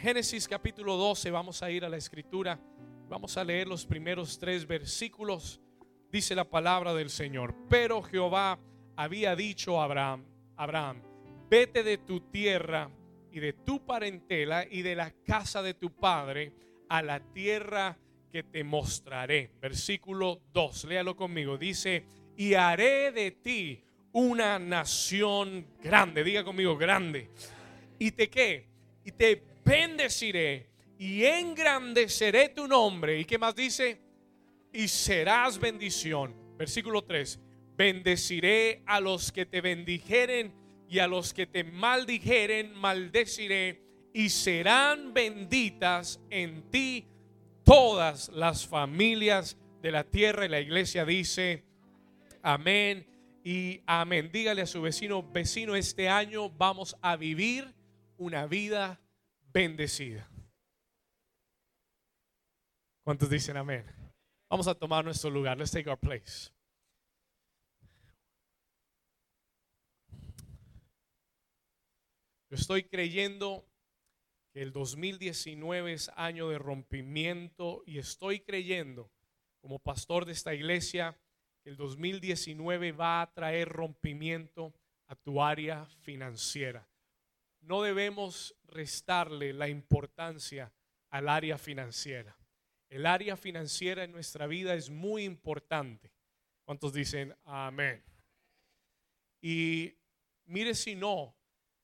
Génesis capítulo 12, vamos a ir a la escritura, vamos a leer los primeros tres versículos. Dice la palabra del Señor, pero Jehová había dicho a Abraham, Abraham, vete de tu tierra y de tu parentela y de la casa de tu padre a la tierra que te mostraré. Versículo 2, léalo conmigo, dice, y haré de ti una nación grande, diga conmigo, grande. ¿Y te qué? Y te bendeciré y engrandeceré tu nombre. ¿Y qué más dice? Y serás bendición. Versículo 3. Bendeciré a los que te bendijeren y a los que te maldijeren, maldeciré y serán benditas en ti todas las familias de la tierra. Y la iglesia dice, amén y amén. Dígale a su vecino, vecino, este año vamos a vivir una vida bendecida. ¿Cuántos dicen amén? Vamos a tomar nuestro lugar. Let's take our place. Yo estoy creyendo que el 2019 es año de rompimiento y estoy creyendo como pastor de esta iglesia que el 2019 va a traer rompimiento a tu área financiera no debemos restarle la importancia al área financiera. El área financiera en nuestra vida es muy importante. ¿Cuántos dicen amén? Y mire si no,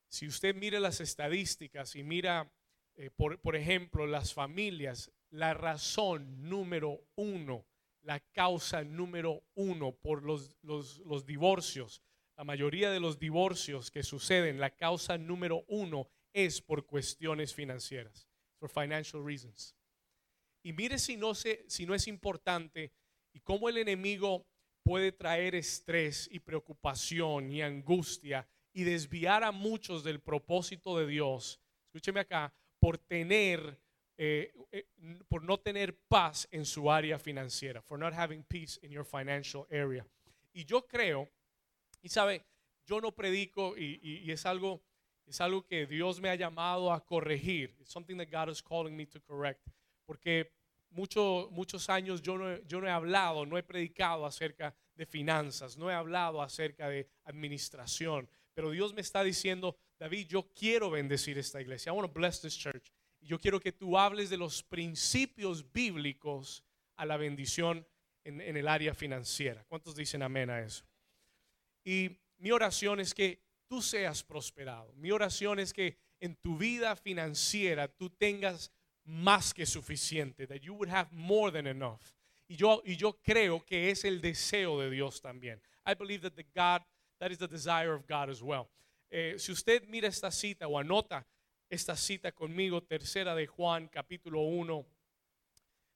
si usted mire las estadísticas y mira, eh, por, ejemplo, las familias, la razón número uno, la causa número uno por los, los divorcios, la mayoría de los divorcios que suceden, la causa número uno es por cuestiones financieras, por financial reasons. Y mire si no, si no es importante y cómo el enemigo puede traer estrés y preocupación y angustia y desviar a muchos del propósito de Dios. Escúcheme acá, por tener, eh, eh, por no tener paz en su área financiera, for not having peace in your financial area. Y yo creo y sabe, yo no predico y, es, algo, es algo que Dios me ha llamado a corregir. It's something that God is calling me to correct. Porque mucho, muchos años yo no, yo no he hablado, no he predicado acerca de finanzas, no he hablado acerca de administración. Pero Dios me está diciendo, David, yo quiero bendecir esta iglesia. I want to bless this church. Y yo quiero que tú hables de los principios bíblicos a la bendición en, en el área financiera. ¿Cuántos dicen amén a eso? Y mi oración es que tú seas prosperado. Mi oración es que en tu vida financiera tú tengas más que suficiente, that you would have more than enough. Y yo, y yo creo que es el deseo de Dios también. I believe that the God, that is the desire of God as well. Eh, si usted mira esta cita o anota esta cita conmigo, tercera de Juan, capítulo 1,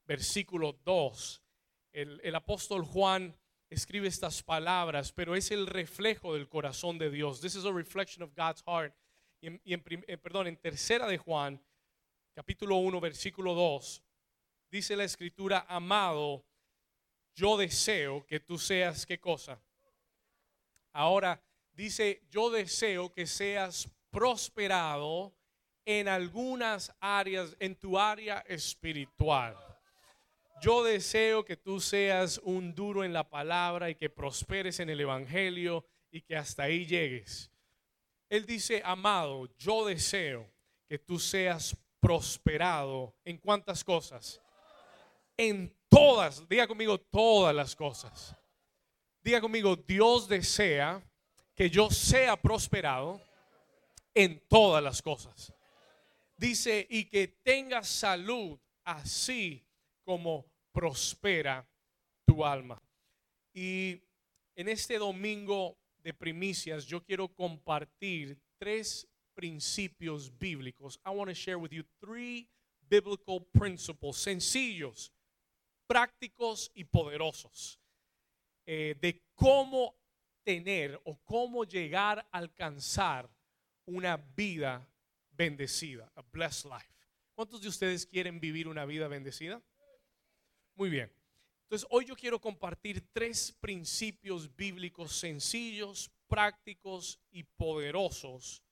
versículo 2, el, el apóstol Juan escribe estas palabras, pero es el reflejo del corazón de Dios. This is a reflection of God's heart. Y en, eh, perdón, en tercera de Juan, capítulo 1, versículo 2, dice la escritura, amado, yo deseo que tú seas qué cosa. Ahora dice, yo deseo que seas prosperado en algunas áreas, en tu área espiritual. Yo deseo que tú seas un duro en la palabra y que prosperes en el Evangelio y que hasta ahí llegues. Él dice, amado, yo deseo que tú seas prosperado en cuántas cosas. En todas, diga conmigo todas las cosas. Diga conmigo, Dios desea que yo sea prosperado en todas las cosas. Dice, y que tenga salud así como prospera tu alma. Y en este domingo de primicias yo quiero compartir tres principios bíblicos. I want to share with you three biblical principles sencillos, prácticos y poderosos eh, de cómo tener o cómo llegar a alcanzar una vida bendecida, a blessed life. ¿Cuántos de ustedes quieren vivir una vida bendecida? Muy bien. Entonces, hoy yo quiero compartir tres principios bíblicos sencillos, prácticos y poderosos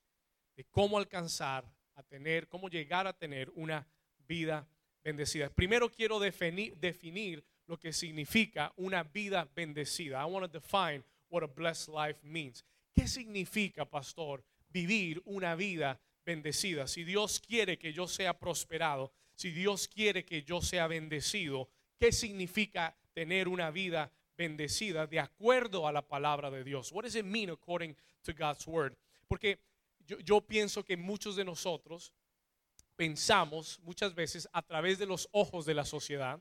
de cómo alcanzar a tener, cómo llegar a tener una vida bendecida. Primero quiero definir, definir lo que significa una vida bendecida. I want to define what a blessed life means. ¿Qué significa, pastor, vivir una vida bendecida? Si Dios quiere que yo sea prosperado, si Dios quiere que yo sea bendecido, ¿qué significa tener una vida bendecida de acuerdo a la palabra de Dios? What does it mean according to God's word? Porque yo, yo pienso que muchos de nosotros pensamos muchas veces a través de los ojos de la sociedad,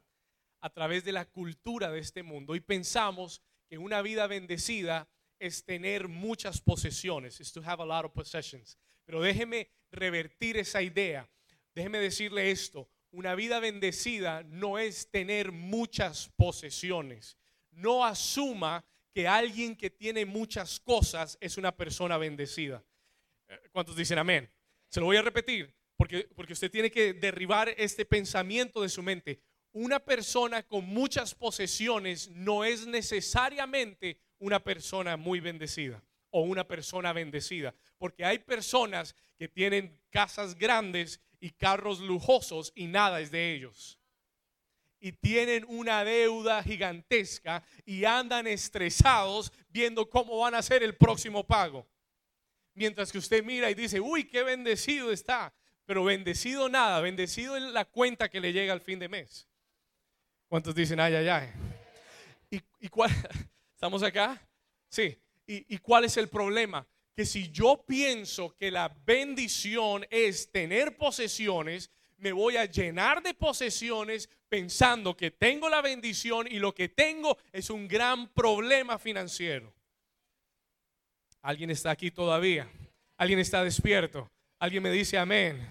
a través de la cultura de este mundo y pensamos que una vida bendecida es tener muchas posesiones, is to have a lot of possessions. Pero déjeme revertir esa idea. Déjeme decirle esto, una vida bendecida no es tener muchas posesiones. No asuma que alguien que tiene muchas cosas es una persona bendecida. Eh, ¿Cuántos dicen amén? Se lo voy a repetir porque, porque usted tiene que derribar este pensamiento de su mente. Una persona con muchas posesiones no es necesariamente una persona muy bendecida o una persona bendecida. Porque hay personas que tienen casas grandes y carros lujosos y nada es de ellos. Y tienen una deuda gigantesca y andan estresados viendo cómo van a hacer el próximo pago. Mientras que usted mira y dice, uy, qué bendecido está. Pero bendecido nada, bendecido es la cuenta que le llega al fin de mes. ¿Cuántos dicen, ay, ay, ay? ¿Y, cuál? ¿Estamos acá? Sí. ¿Y, cuál es el problema? Que si yo pienso que la bendición es tener posesiones, me voy a llenar de posesiones pensando que tengo la bendición y lo que tengo es un gran problema financiero. ¿Alguien está aquí todavía? ¿Alguien está despierto? ¿Alguien me dice amén?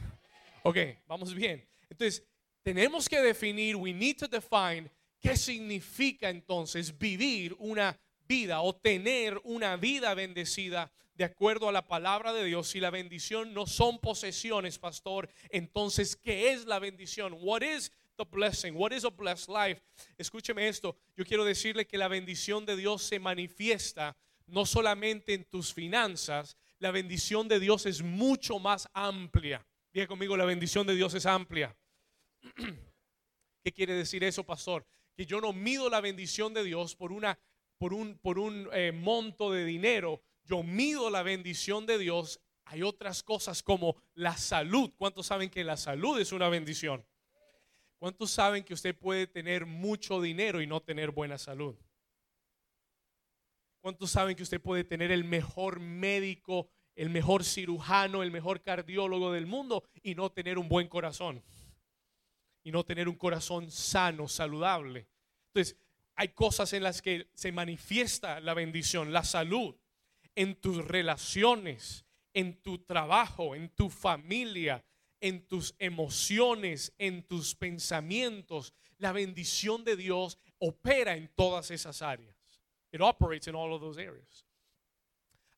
Ok, vamos bien. Entonces, tenemos que definir, we need to define qué significa entonces vivir una vida o tener una vida bendecida de acuerdo a la palabra de Dios. Si la bendición no son posesiones, pastor, entonces, ¿qué es la bendición? What is the blessing? What is a blessed life? Escúcheme esto. Yo quiero decirle que la bendición de Dios se manifiesta no solamente en tus finanzas, la bendición de Dios es mucho más amplia. Diga conmigo, la bendición de Dios es amplia. ¿Qué quiere decir eso, pastor? Que yo no mido la bendición de Dios por, una, por un, por un eh, monto de dinero. Yo mido la bendición de Dios. Hay otras cosas como la salud. ¿Cuántos saben que la salud es una bendición? ¿Cuántos saben que usted puede tener mucho dinero y no tener buena salud? ¿Cuántos saben que usted puede tener el mejor médico, el mejor cirujano, el mejor cardiólogo del mundo y no tener un buen corazón? y no tener un corazón sano, saludable. Entonces, hay cosas en las que se manifiesta la bendición, la salud, en tus relaciones, en tu trabajo, en tu familia, en tus emociones, en tus pensamientos. La bendición de Dios opera en todas esas áreas. It operates in all of those areas.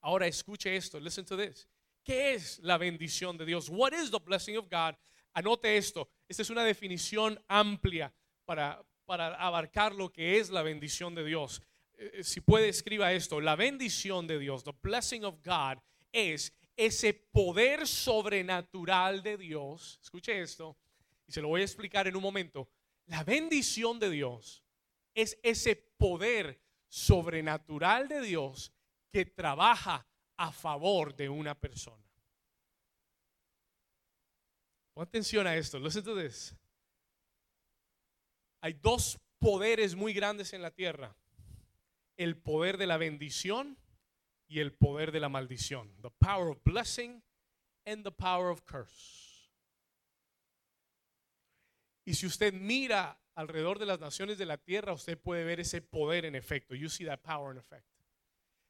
Ahora escuche esto, listen to this. ¿Qué es la bendición de Dios? What is the blessing of God? Anote esto. Esta es una definición amplia para, para abarcar lo que es la bendición de Dios. Eh, si puede, escriba esto. La bendición de Dios, the blessing of God, es ese poder sobrenatural de Dios. Escuche esto y se lo voy a explicar en un momento. La bendición de Dios es ese poder sobrenatural de Dios que trabaja a favor de una persona. Atención a esto. Listen to this. Hay dos poderes muy grandes en la tierra. El poder de la bendición y el poder de la maldición. The power of blessing and the power of curse. Y si usted mira alrededor de las naciones de la tierra, usted puede ver ese poder en efecto. You see that power in effect.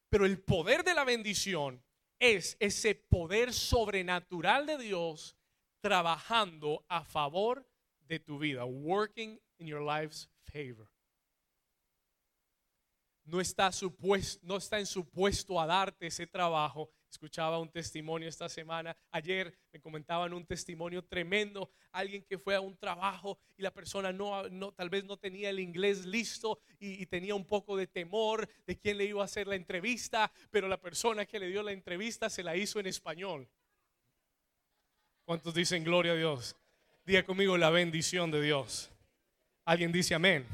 Pero el poder de la bendición es ese poder sobrenatural de Dios trabajando a favor de tu vida, working in your life's favor. No está, supuesto, no está en supuesto a darte ese trabajo. Escuchaba un testimonio esta semana. Ayer me comentaban un testimonio tremendo. Alguien que fue a un trabajo y la persona no, no tal vez no tenía el inglés listo y, y, tenía un poco de temor de quién le iba a hacer la entrevista, pero la persona que le dio la entrevista se la hizo en español. ¿Cuántos dicen gloria a Dios? Diga conmigo la bendición de Dios. Alguien dice amén.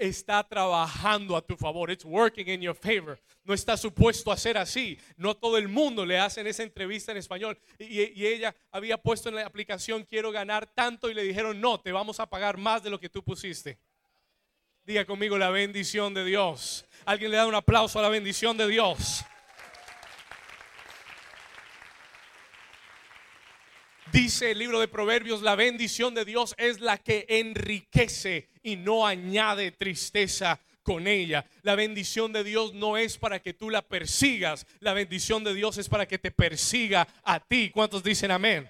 Está trabajando a tu favor. It's working in your favor. No está supuesto a ser así. No todo el mundo le hacen esa entrevista en español. Y, y ella había puesto en la aplicación, quiero ganar tanto. Y le dijeron, no, te vamos a pagar más de lo que tú pusiste. Diga conmigo la bendición de Dios. Alguien le da un aplauso a la bendición de Dios. Dice el libro de Proverbios, la bendición de Dios es la que enriquece y no añade tristeza con ella. La bendición de Dios no es para que tú la persigas, la bendición de Dios es para que te persiga a ti. ¿Cuántos dicen amén?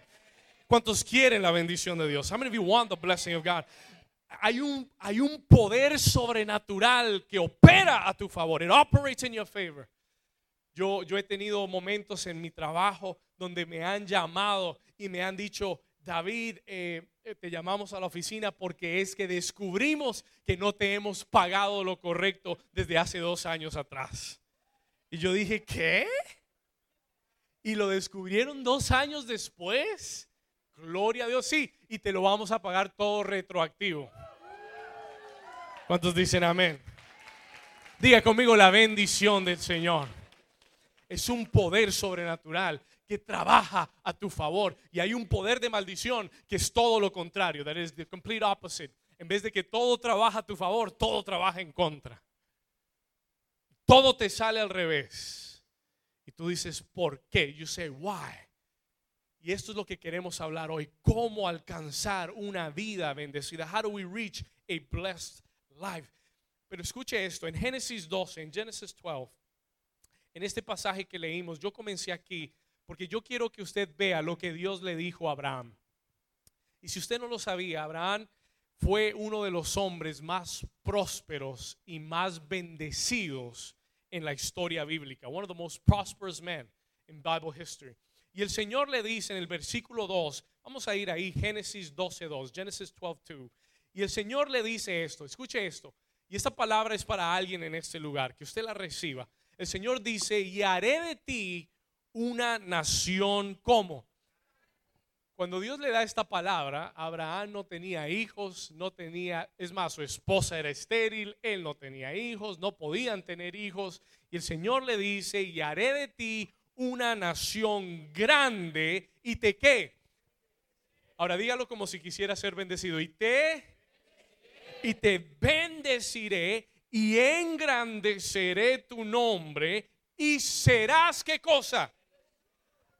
¿Cuántos quieren la bendición de Dios? How many of you want the blessing of God? Hay un, hay un poder sobrenatural que opera a tu favor. It operates in your favor. Yo, yo he tenido momentos en mi trabajo donde me han llamado y me han dicho, David, eh, eh, te llamamos a la oficina porque es que descubrimos que no te hemos pagado lo correcto desde hace dos años atrás. Y yo dije, ¿qué? Y lo descubrieron dos años después. Gloria a Dios, sí. Y te lo vamos a pagar todo retroactivo. ¿Cuántos dicen amén? Diga conmigo la bendición del Señor. Es un poder sobrenatural que trabaja a tu favor. Y hay un poder de maldición que es todo lo contrario. That is the complete opposite. En vez de que todo trabaja a tu favor, todo trabaja en contra. Todo te sale al revés. Y tú dices, ¿por qué? You say, why? Y esto es lo que queremos hablar hoy. ¿Cómo alcanzar una vida bendecida? How do we reach a blessed life? Pero escuche esto, en Génesis 12, en Genesis 12, en este pasaje que leímos, yo comencé aquí porque yo quiero que usted vea lo que Dios le dijo a Abraham. Y si usted no lo sabía, Abraham fue uno de los hombres más prósperos y más bendecidos en la historia bíblica. One of the most prosperous men in Bible history. Y el Señor le dice en el versículo 2, vamos a ir ahí, Génesis 12.2, Genesis 12.2. Y el Señor le dice esto, escuche esto. Y esta palabra es para alguien en este lugar, que usted la reciba. El Señor dice, y haré de ti una nación como. Cuando Dios le da esta palabra, Abraham no tenía hijos, no tenía, es más, su esposa era estéril, él no tenía hijos, no podían tener hijos. Y el Señor le dice, y haré de ti una nación grande y te qué. Ahora dígalo como si quisiera ser bendecido. Y te, y te bendeciré y engrandeceré tu nombre y serás qué cosa.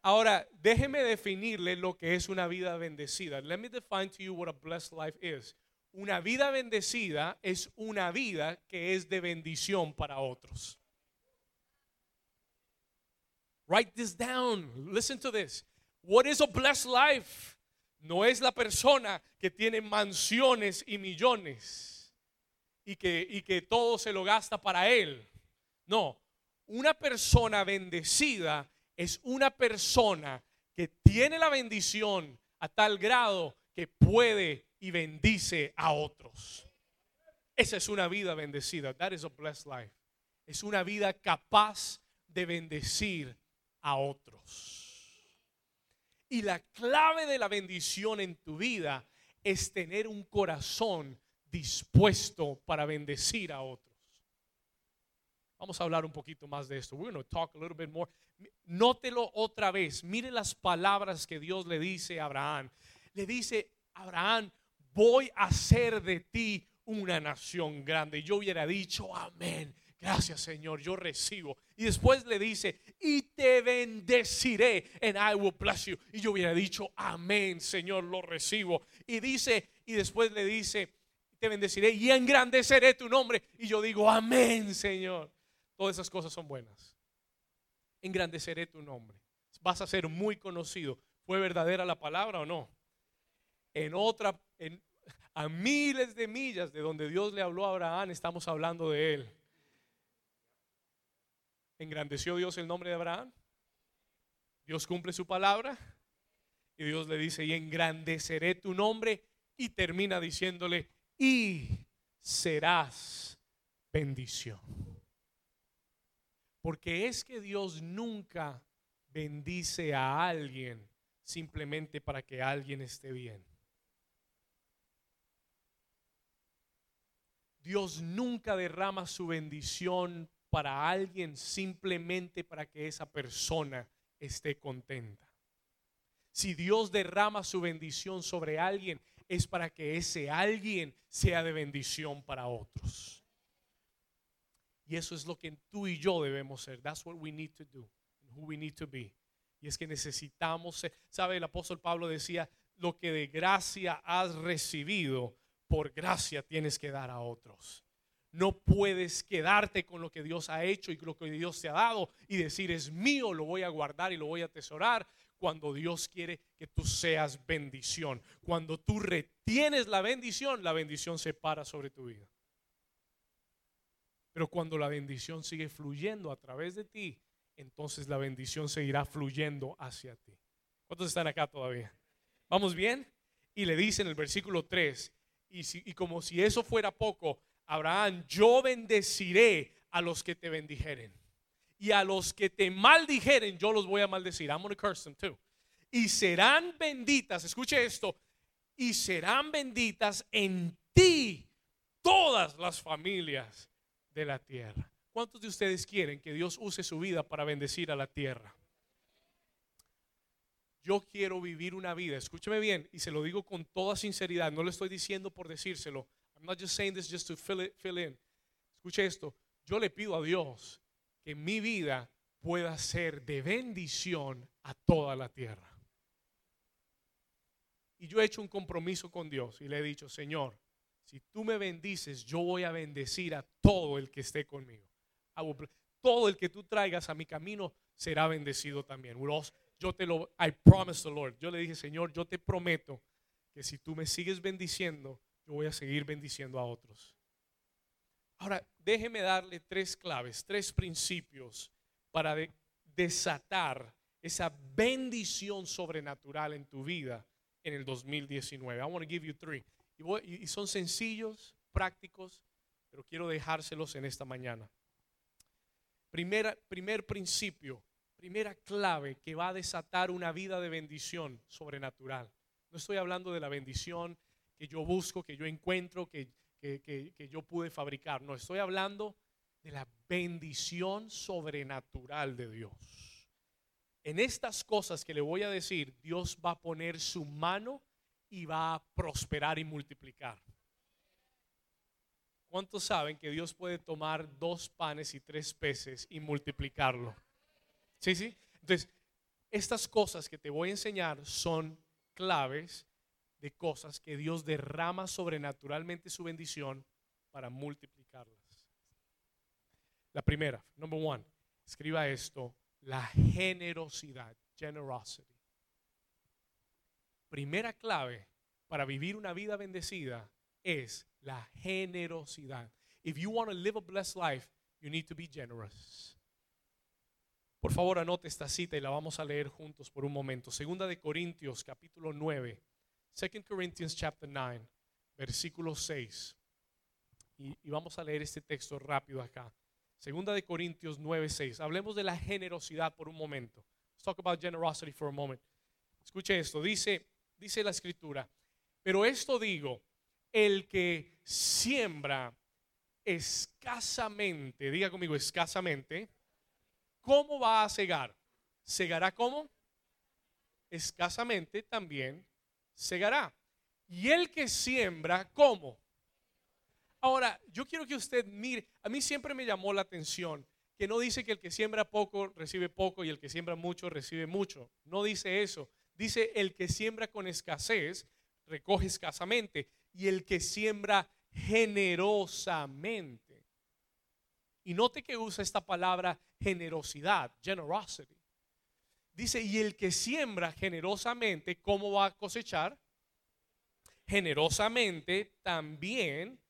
Ahora, déjeme definirle lo que es una vida bendecida. Let me define to you what a blessed life is. Una vida bendecida es una vida que es de bendición para otros. Write this down. Listen to this. What is a blessed life? No es la persona que tiene mansiones y millones y que, y que todo se lo gasta para él. No, una persona bendecida es una persona que tiene la bendición a tal grado que puede y bendice a otros. Esa es una vida bendecida. That is a blessed life. Es una vida capaz de bendecir a otros. Y la clave de la bendición en tu vida es tener un corazón dispuesto para bendecir a otros. Vamos a hablar un poquito más de esto. We're going to talk a little bit more. Nótelo otra vez. Mire las palabras que Dios le dice a Abraham. Le dice, Abraham, voy a hacer de ti una nación grande. Yo hubiera dicho, amén. Gracias Señor, yo recibo. Y después le dice, y te bendeciré, and I will bless you. Y yo hubiera dicho, amén Señor, lo recibo. Y dice, y después le dice, te bendeciré y engrandeceré tu nombre. Y yo digo, amén Señor. Todas esas cosas son buenas. Engrandeceré tu nombre. Vas a ser muy conocido. ¿Fue verdadera la palabra o no? En otra, a miles de millas de donde Dios le habló a Abraham, estamos hablando de él. ¿Engrandeció Dios el nombre de Abraham? Dios cumple su palabra. Y Dios le dice, y engrandeceré tu nombre. Y termina diciéndole, y serás bendición. Porque es que Dios nunca bendice a alguien simplemente para que alguien esté bien. Dios nunca derrama su bendición para alguien simplemente para que esa persona esté contenta. Si Dios derrama su bendición sobre alguien, es para que ese alguien sea de bendición para otros. Y eso es lo que tú y yo debemos ser. That's what we need to do, who we need to be. Y es que necesitamos ser, sabe, el apóstol Pablo decía, lo que de gracia has recibido, por gracia tienes que dar a otros. No puedes quedarte con lo que Dios ha hecho y lo que Dios te ha dado y decir es mío, lo voy a guardar y lo voy a atesorar cuando Dios quiere que tú seas bendición. Cuando tú retienes la bendición, la bendición se para sobre tu vida. Pero cuando la bendición sigue fluyendo a través de ti, entonces la bendición seguirá fluyendo hacia ti. ¿Cuántos están acá todavía? ¿Vamos bien? Y le dice en el versículo 3, y, y como si eso fuera poco, Abraham, yo bendeciré a los que te bendijeren. Y a los que te maldijeren, yo los voy a maldecir. I'm going to curse them too. Y serán benditas, escuche esto, y serán benditas en ti todas las familias de la tierra. ¿Cuántos de ustedes quieren que Dios use su vida para bendecir a la tierra? Yo quiero vivir una vida, escúcheme bien, y se lo digo con toda sinceridad, no lo estoy diciendo por decírselo, I'm not just saying this just to fill, it, fill in. Escuche esto. Yo le pido a Dios que mi vida pueda ser de bendición a toda la tierra. Y yo he hecho un compromiso con Dios y le he dicho, Señor, si tú me bendices, yo voy a bendecir a todo el que esté conmigo. Todo el que tú traigas a mi camino será bendecido también. Yo te lo, I promise the Lord. Yo le dije, Señor, yo te prometo que si tú me sigues bendiciendo, voy a seguir bendiciendo a otros. Ahora, déjeme darle tres claves, tres principios para desatar esa bendición sobrenatural en tu vida en el 2019. I want to give you three. Y, son sencillos, prácticos, pero quiero dejárselos en esta mañana. Primer principio, primera clave que va a desatar una vida de bendición sobrenatural. No estoy hablando de la bendición que yo busco, que yo encuentro, que, que, yo pude fabricar. No, estoy hablando de la bendición sobrenatural de Dios. En estas cosas que le voy a decir, Dios va a poner su mano y va a prosperar y multiplicar. ¿Cuántos saben que Dios puede tomar dos panes y tres peces y multiplicarlo? Sí, sí. Entonces, estas cosas que te voy a enseñar son claves de cosas que Dios derrama sobrenaturalmente su bendición para multiplicarlas. La primera, number one, escriba esto, la generosidad, generosity. Primera clave para vivir una vida bendecida es la generosidad. If you want to live a blessed life, you need to be generous. Por favor, anote esta cita y la vamos a leer juntos por un momento. Segunda de Corintios, capítulo 9, 2 Corinthians chapter 9, versículo 6. Y, vamos a leer este texto rápido acá. Segunda de Corintios 9, 6. Hablemos de la generosidad por un momento. Let's talk about generosity for a moment. Escuche esto. Dice, dice la escritura. Pero esto digo, el que siembra escasamente, diga conmigo escasamente, ¿cómo va a cegar? ¿Cegará cómo? Escasamente también segará. Y el que siembra, ¿cómo? Ahora, yo quiero que usted mire, a mí siempre me llamó la atención que no dice que el que siembra poco recibe poco y el que siembra mucho recibe mucho. No dice eso. Dice el que siembra con escasez recoge escasamente y el que siembra generosamente. Y note que usa esta palabra generosidad, generosity. Dice, y el que siembra generosamente, ¿cómo va a cosechar? Generosamente también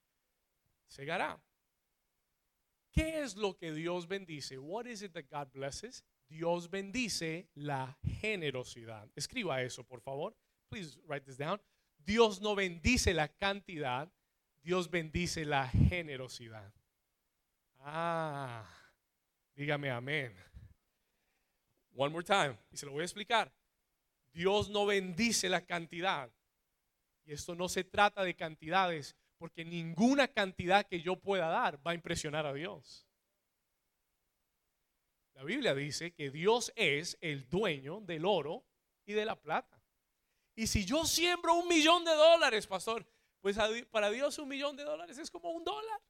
segará. ¿Qué es lo que Dios bendice? What is it that God blesses? Dios bendice la generosidad. Escriba eso, por favor. Please write this down. Dios no bendice la cantidad, Dios bendice la generosidad. Ah, dígame amén. One more time. Y se lo voy a explicar. Dios no bendice la cantidad. Y esto no se trata de cantidades, porque ninguna cantidad que yo pueda dar va a impresionar a Dios. La Biblia dice que Dios es el dueño del oro y de la plata. Y si yo siembro un millón de dólares, pastor, pues para Dios un millón de dólares es como un dólar.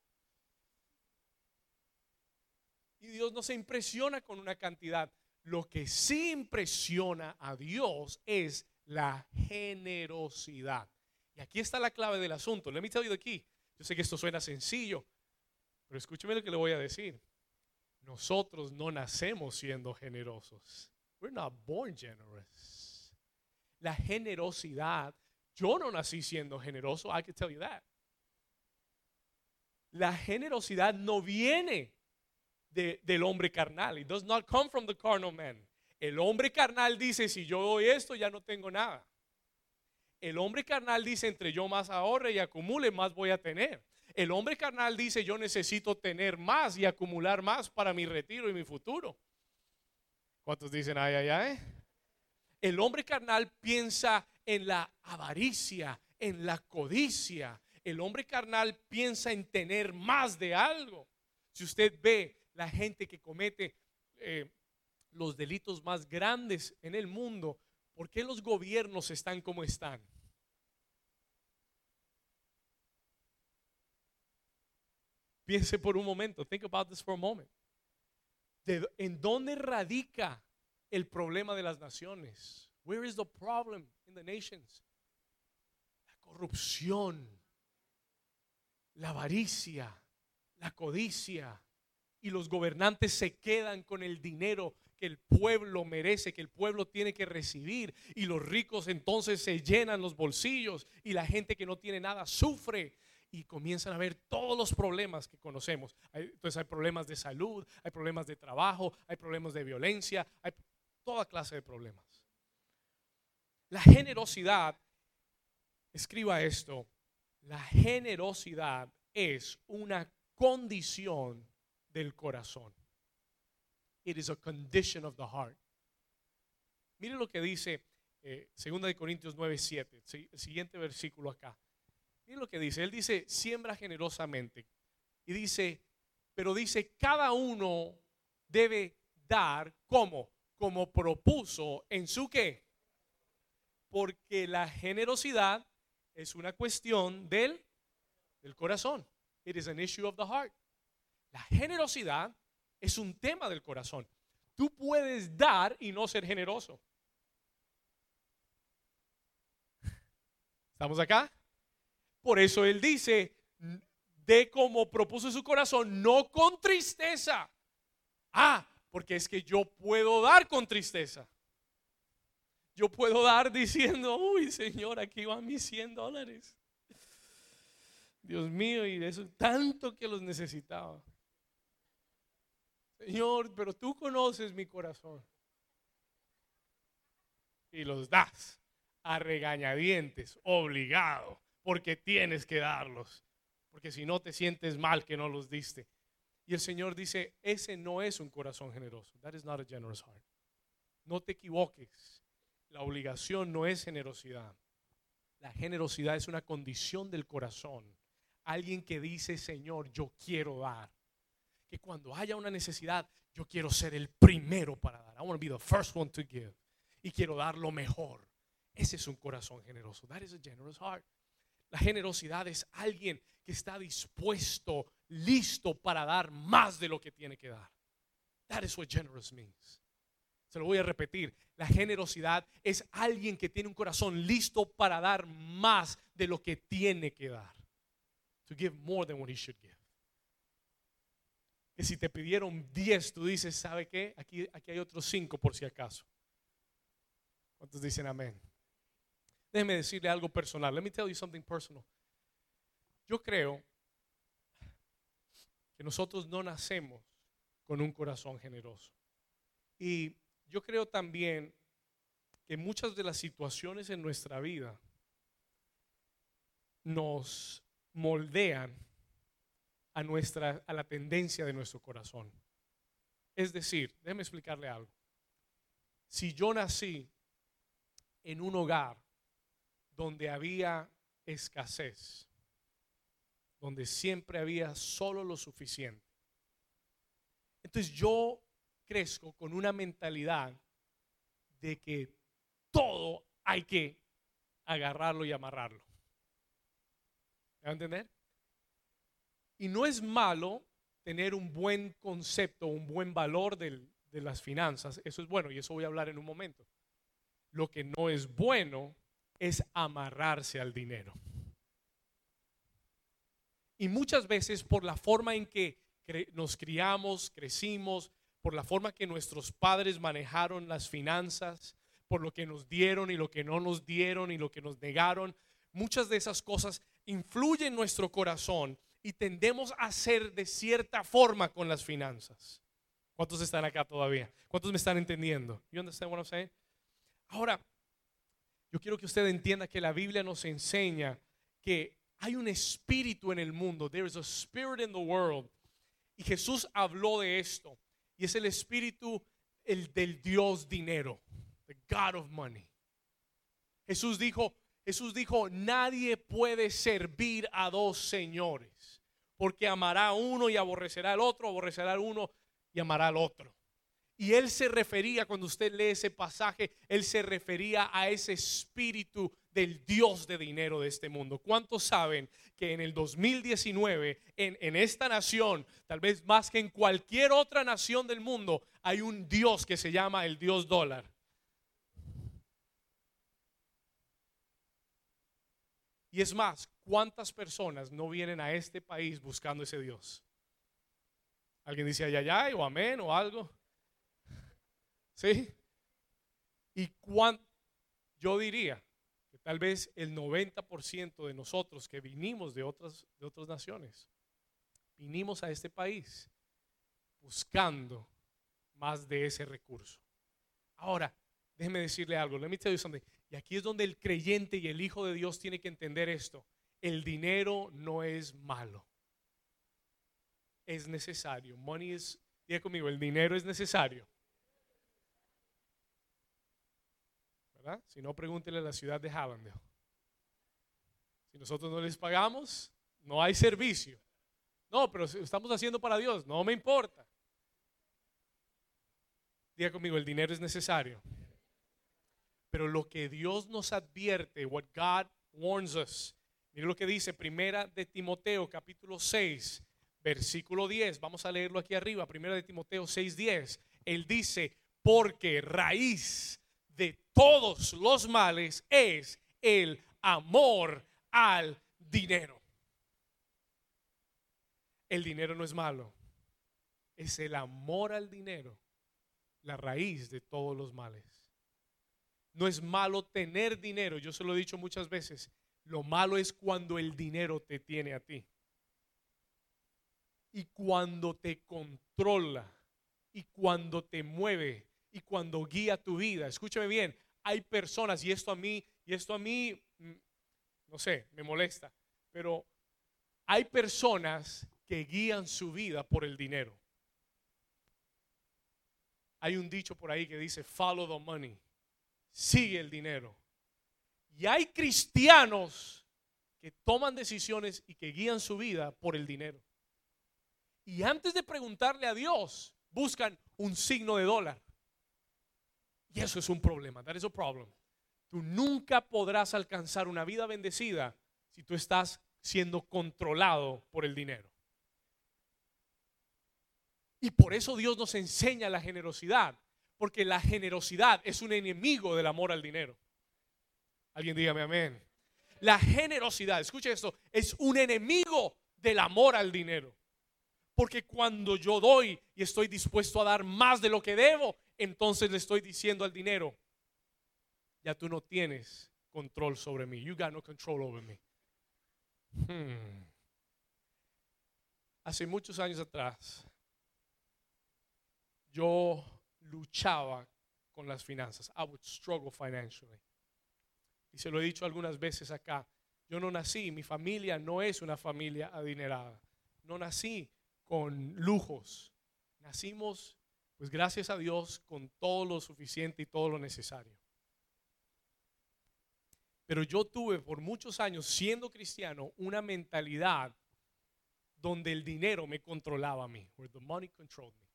Y Dios no se impresiona con una cantidad. Lo que sí impresiona a Dios es la generosidad. Y aquí está la clave del asunto. Let me tell you aquí. Yo sé que esto suena sencillo, pero escúcheme lo que le voy a decir. Nosotros no nacemos siendo generosos. We're not born generous. La generosidad, yo no nací siendo generoso, I can tell you that. La generosidad no viene del hombre carnal. It does not come from the carnal man. El hombre carnal dice, si yo doy esto, ya no tengo nada. El hombre carnal dice, entre yo más ahorre y acumule, más voy a tener. El hombre carnal dice, yo necesito tener más y acumular más para mi retiro y mi futuro. ¿Cuántos dicen, ay, ay, ay? El hombre carnal piensa en la avaricia, en la codicia. El hombre carnal piensa en tener más de algo. Si usted ve la gente que comete eh, los delitos más grandes en el mundo, ¿por qué los gobiernos están como están? Piense por un momento, think about this for a moment. ¿En dónde radica el problema de las naciones? Where is the problem in the nations? La corrupción, la avaricia, la codicia, y los gobernantes se quedan con el dinero que el pueblo merece, que el pueblo tiene que recibir. Y los ricos entonces se llenan los bolsillos y la gente que no tiene nada sufre. Y comienzan a ver todos los problemas que conocemos. Entonces hay problemas de salud, hay problemas de trabajo, hay problemas de violencia, hay toda clase de problemas. La generosidad, escriba esto, la generosidad es una condición del corazón. It is a condition of the heart. Mire lo que dice eh, 2 de Corintios 9, 7, el siguiente versículo acá. Lo que dice. Él dice, siembra generosamente. Y dice, pero dice, cada uno debe dar como, como propuso en su qué. Porque la generosidad es una cuestión del, del corazón. It is an issue of the heart. La generosidad es un tema del corazón. Tú puedes dar y no ser generoso. ¿Estamos acá? Por eso él dice, de como propuso su corazón, no con tristeza. Ah, porque es que yo puedo dar con tristeza. Yo puedo dar diciendo, uy, Señor, aquí van mis 100 dólares. Dios mío, y de eso tanto que los necesitaba. Señor, pero tú conoces mi corazón. Y los das a regañadientes, obligado, porque tienes que darlos. Porque si no te sientes mal que no los diste. Y el Señor dice, ese no es un corazón generoso. That is not a generous heart. No te equivoques. La obligación no es generosidad. La generosidad es una condición del corazón. Alguien que dice, Señor, yo quiero dar que cuando haya una necesidad, yo quiero ser el primero para dar. I want to be the first one to give. Y quiero dar lo mejor. Ese es un corazón generoso. That is a generous heart. La generosidad es alguien que está dispuesto, listo para dar más de lo que tiene que dar. That is what generous means. Se lo voy a repetir. La generosidad es alguien que tiene un corazón listo para dar más de lo que tiene que dar. To give more than what he should give si te pidieron 10, tú dices, ¿sabe qué? Aquí, aquí hay otros 5 por si acaso. ¿Cuántos dicen amén? Déjeme decirle algo personal. Let me tell you something personal. Yo creo que nosotros no nacemos con un corazón generoso. Y yo creo también que muchas de las situaciones en nuestra vida nos moldean a, nuestra, a la tendencia de nuestro corazón. Es decir, déjeme explicarle algo. Si yo nací en un hogar donde había escasez, donde siempre había solo lo suficiente. Entonces yo crezco con una mentalidad de que todo hay que agarrarlo y amarrarlo. ¿Me va a entender? Y no es malo tener un buen concepto, un buen valor de las finanzas. Eso es bueno y eso voy a hablar en un momento. Lo que no es bueno es amarrarse al dinero. Y muchas veces por la forma en que nos criamos, crecimos, por la forma que nuestros padres manejaron las finanzas, por lo que nos dieron y lo que no nos dieron y lo que nos negaron, muchas de esas cosas influyen en nuestro corazón y tendemos a ser de cierta forma con las finanzas. ¿Cuántos están acá todavía? ¿Cuántos me están entendiendo? You understand what I'm saying? Ahora, yo quiero que usted entienda que la Biblia nos enseña que hay un espíritu en el mundo. There is a spirit in the world. Y Jesús habló de esto. Y es el espíritu el del Dios dinero. The God of money. Jesús dijo, Jesús dijo, nadie puede servir a dos señores, porque amará a uno y aborrecerá al otro, aborrecerá al uno y amará al otro. Y él se refería, cuando usted lee ese pasaje, él se refería a ese espíritu del Dios de dinero de este mundo. ¿Cuántos saben que en el 2019, en, en, esta nación, tal vez más que en cualquier otra nación del mundo, hay un Dios que se llama el Dios dólar? Y es más, ¿cuántas personas no vienen a este país buscando ese Dios? ¿Alguien dice ay, o amén o algo? ¿Sí? Y cuán, yo diría que tal vez el 90% de nosotros que vinimos de otras, de otras naciones, vinimos a este país buscando más de ese recurso. Ahora, déjeme decirle algo. Let me tell you something. Y aquí es donde el creyente y el Hijo de Dios tiene que entender esto. El dinero no es malo. Es necesario. Money is, diga conmigo, el dinero es necesario. Si no, pregúntele a la ciudad de Hallandale. Si nosotros no les pagamos, no hay servicio. No, pero estamos haciendo para Dios, no me importa. Diga conmigo, el dinero es necesario. Pero lo que Dios nos advierte, what God warns us, mire lo que dice Primera de Timoteo capítulo 6, versículo 10. Vamos a leerlo aquí arriba, Primera de Timoteo 6, 10. Él dice, porque raíz de todos los males es el amor al dinero. El dinero no es malo, es el amor al dinero la raíz de todos los males. No es malo tener dinero, yo se lo he dicho muchas veces. Lo malo es cuando el dinero te tiene a ti. Y cuando te controla, y cuando te mueve, y cuando guía tu vida. Escúchame bien, hay personas, y esto a mí, y esto a mí, mm, no sé, me molesta, pero hay personas que guían su vida por el dinero. Hay un dicho por ahí que dice, follow the money sigue el dinero. Y hay cristianos que toman decisiones y que guían su vida por el dinero. Y antes de preguntarle a Dios, buscan un signo de dólar. Y eso es un problema. That is a problem. Tú nunca podrás alcanzar una vida bendecida si tú estás siendo controlado por el dinero. Y por eso Dios nos enseña la generosidad. Porque la generosidad es un enemigo del amor al dinero. Alguien dígame amén. La generosidad, escuche esto, es un enemigo del amor al dinero. Porque cuando yo doy y estoy dispuesto a dar más de lo que debo, entonces le estoy diciendo al dinero, ya tú no tienes control sobre mí. You got no control over me. Hmm. Hace muchos años atrás, yo luchaba con las finanzas. I would struggle financially. Y se lo he dicho algunas veces acá. Yo no nací, mi familia no es una familia adinerada. No nací con lujos. Nacimos, pues gracias a Dios, con todo lo suficiente y todo lo necesario. Pero yo tuve por muchos años, siendo cristiano, una mentalidad donde el dinero me controlaba a mí, where the money controlled me.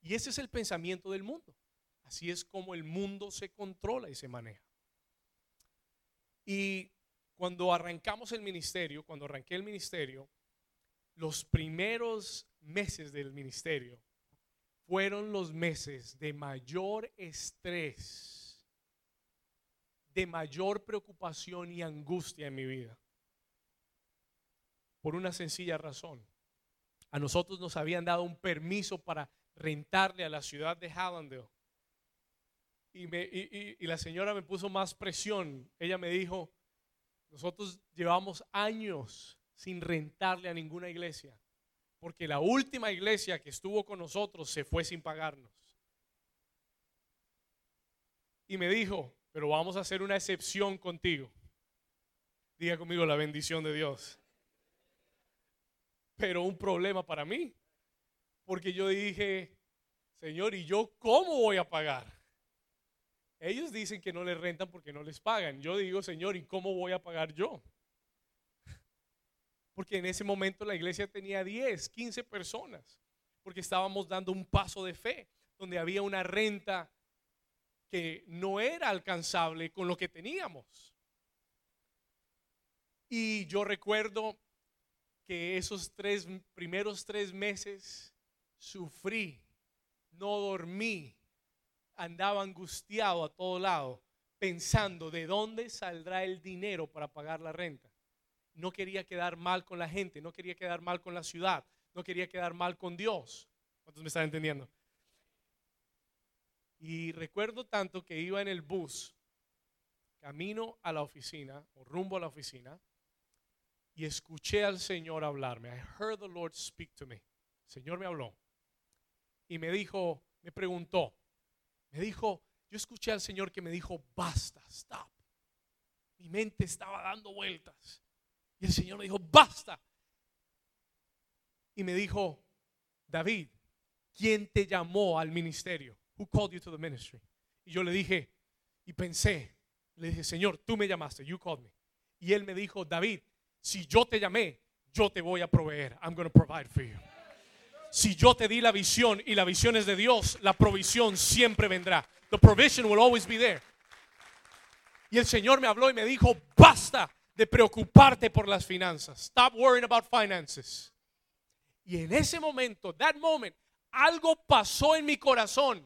Y ese es el pensamiento del mundo. Así es como el mundo se controla y se maneja. Y cuando arrancamos el ministerio, cuando arranqué el ministerio, los primeros meses del ministerio fueron los meses de mayor estrés, de mayor preocupación y angustia en mi vida. Por una sencilla razón. A nosotros nos habían dado un permiso para rentarle a la ciudad de Hallandale. Y, y la señora me puso más presión. Ella me dijo, nosotros llevamos años sin rentarle a ninguna iglesia, porque la última iglesia que estuvo con nosotros se fue sin pagarnos. Y me dijo, pero vamos a hacer una excepción contigo. Diga conmigo la bendición de Dios. Pero un problema para mí, porque yo dije, Señor, ¿y yo cómo voy a pagar? Ellos dicen que no les rentan porque no les pagan. Yo digo, Señor, ¿y cómo voy a pagar yo? Porque en ese momento la iglesia tenía 10, 15 personas, porque estábamos dando un paso de fe, donde había una renta que no era alcanzable con lo que teníamos. Y yo recuerdo que esos tres primeros tres meses sufrí, no dormí, andaba angustiado a todo lado, pensando de dónde saldrá el dinero para pagar la renta. No quería quedar mal con la gente, no quería quedar mal con la ciudad, no quería quedar mal con Dios. ¿Cuántos me están entendiendo? Y recuerdo tanto que iba en el bus, camino a la oficina, o rumbo a la oficina, y escuché al Señor hablarme. I heard the Lord speak to me. El Señor me habló. Y me dijo, me preguntó, me dijo, yo escuché al Señor que me dijo, basta, stop. Mi mente estaba dando vueltas. El Señor me dijo, basta. Y me dijo, David, ¿quién te llamó al ministerio? Who called you to the ministry? Y yo le dije, y pensé, le dije, Señor, tú me llamaste, you called me. Y él me dijo, David, si yo te llamé, yo te voy a proveer. I'm going to provide for you. Si yo te di la visión y la visión es de Dios, la provisión siempre vendrá. The provision will always be there. Y el Señor me habló y me dijo, basta de preocuparte por las finanzas. Stop worrying about finances. Y en ese momento, that moment, algo pasó en mi corazón.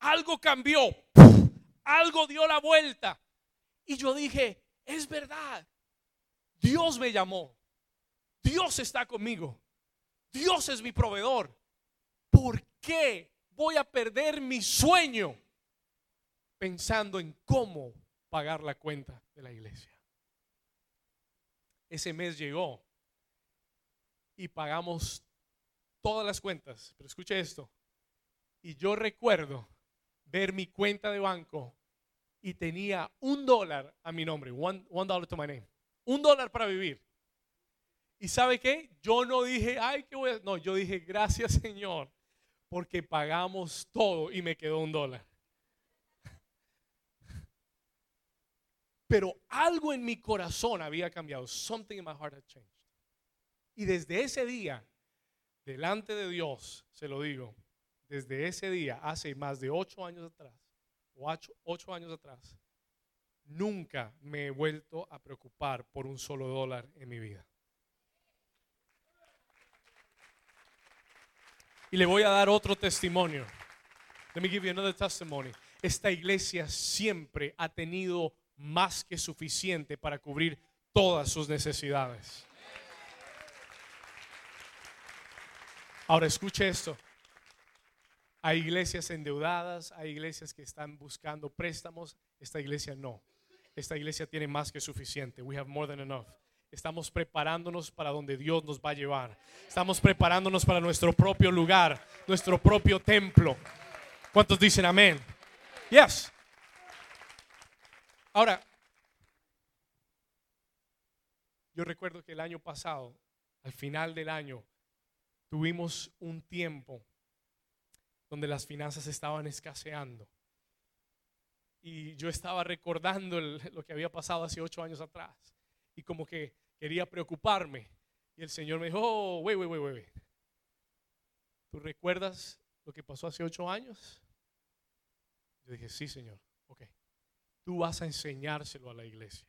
Algo cambió. Algo dio la vuelta. Y yo dije, es verdad. Dios me llamó. Dios está conmigo. Dios es mi proveedor. ¿Por qué voy a perder mi sueño pensando en cómo pagar la cuenta de la iglesia? Ese mes llegó y pagamos todas las cuentas. Pero escuche esto. Y yo recuerdo ver mi cuenta de banco y tenía un dólar a mi nombre. One, dollar to my name. Un dólar para vivir. ¿Y sabe qué? Yo no dije, ay, qué voy a... No, yo dije, gracias Señor, porque pagamos todo y me quedó un dólar. Pero algo en mi corazón había cambiado. Something in my heart had changed. Y desde ese día, delante de Dios, se lo digo, desde ese día, hace más de ocho años atrás, ocho, ocho años atrás, nunca me he vuelto a preocupar por un solo dólar en mi vida. Y le voy a dar otro testimonio. Let me give you another testimony. Esta iglesia siempre ha tenido más que suficiente para cubrir todas sus necesidades. Ahora escuche esto. Hay iglesias endeudadas, hay iglesias que están buscando préstamos. Esta iglesia no. Esta iglesia tiene más que suficiente. We have more than enough. Estamos preparándonos para donde Dios nos va a llevar. Estamos preparándonos para nuestro propio lugar, nuestro propio templo. ¿Cuántos dicen amén? Yes. Ahora, yo recuerdo que el año pasado, al final del año, tuvimos un tiempo donde las finanzas estaban escaseando. y yo estaba recordando lo que había pasado hace ocho años atrás y como que quería preocuparme. Y el Señor me dijo, oh, wait, wait, wait, wait. ¿Tú recuerdas lo que pasó hace ocho años? Yo dije, sí, Señor. Tú vas a enseñárselo a la iglesia.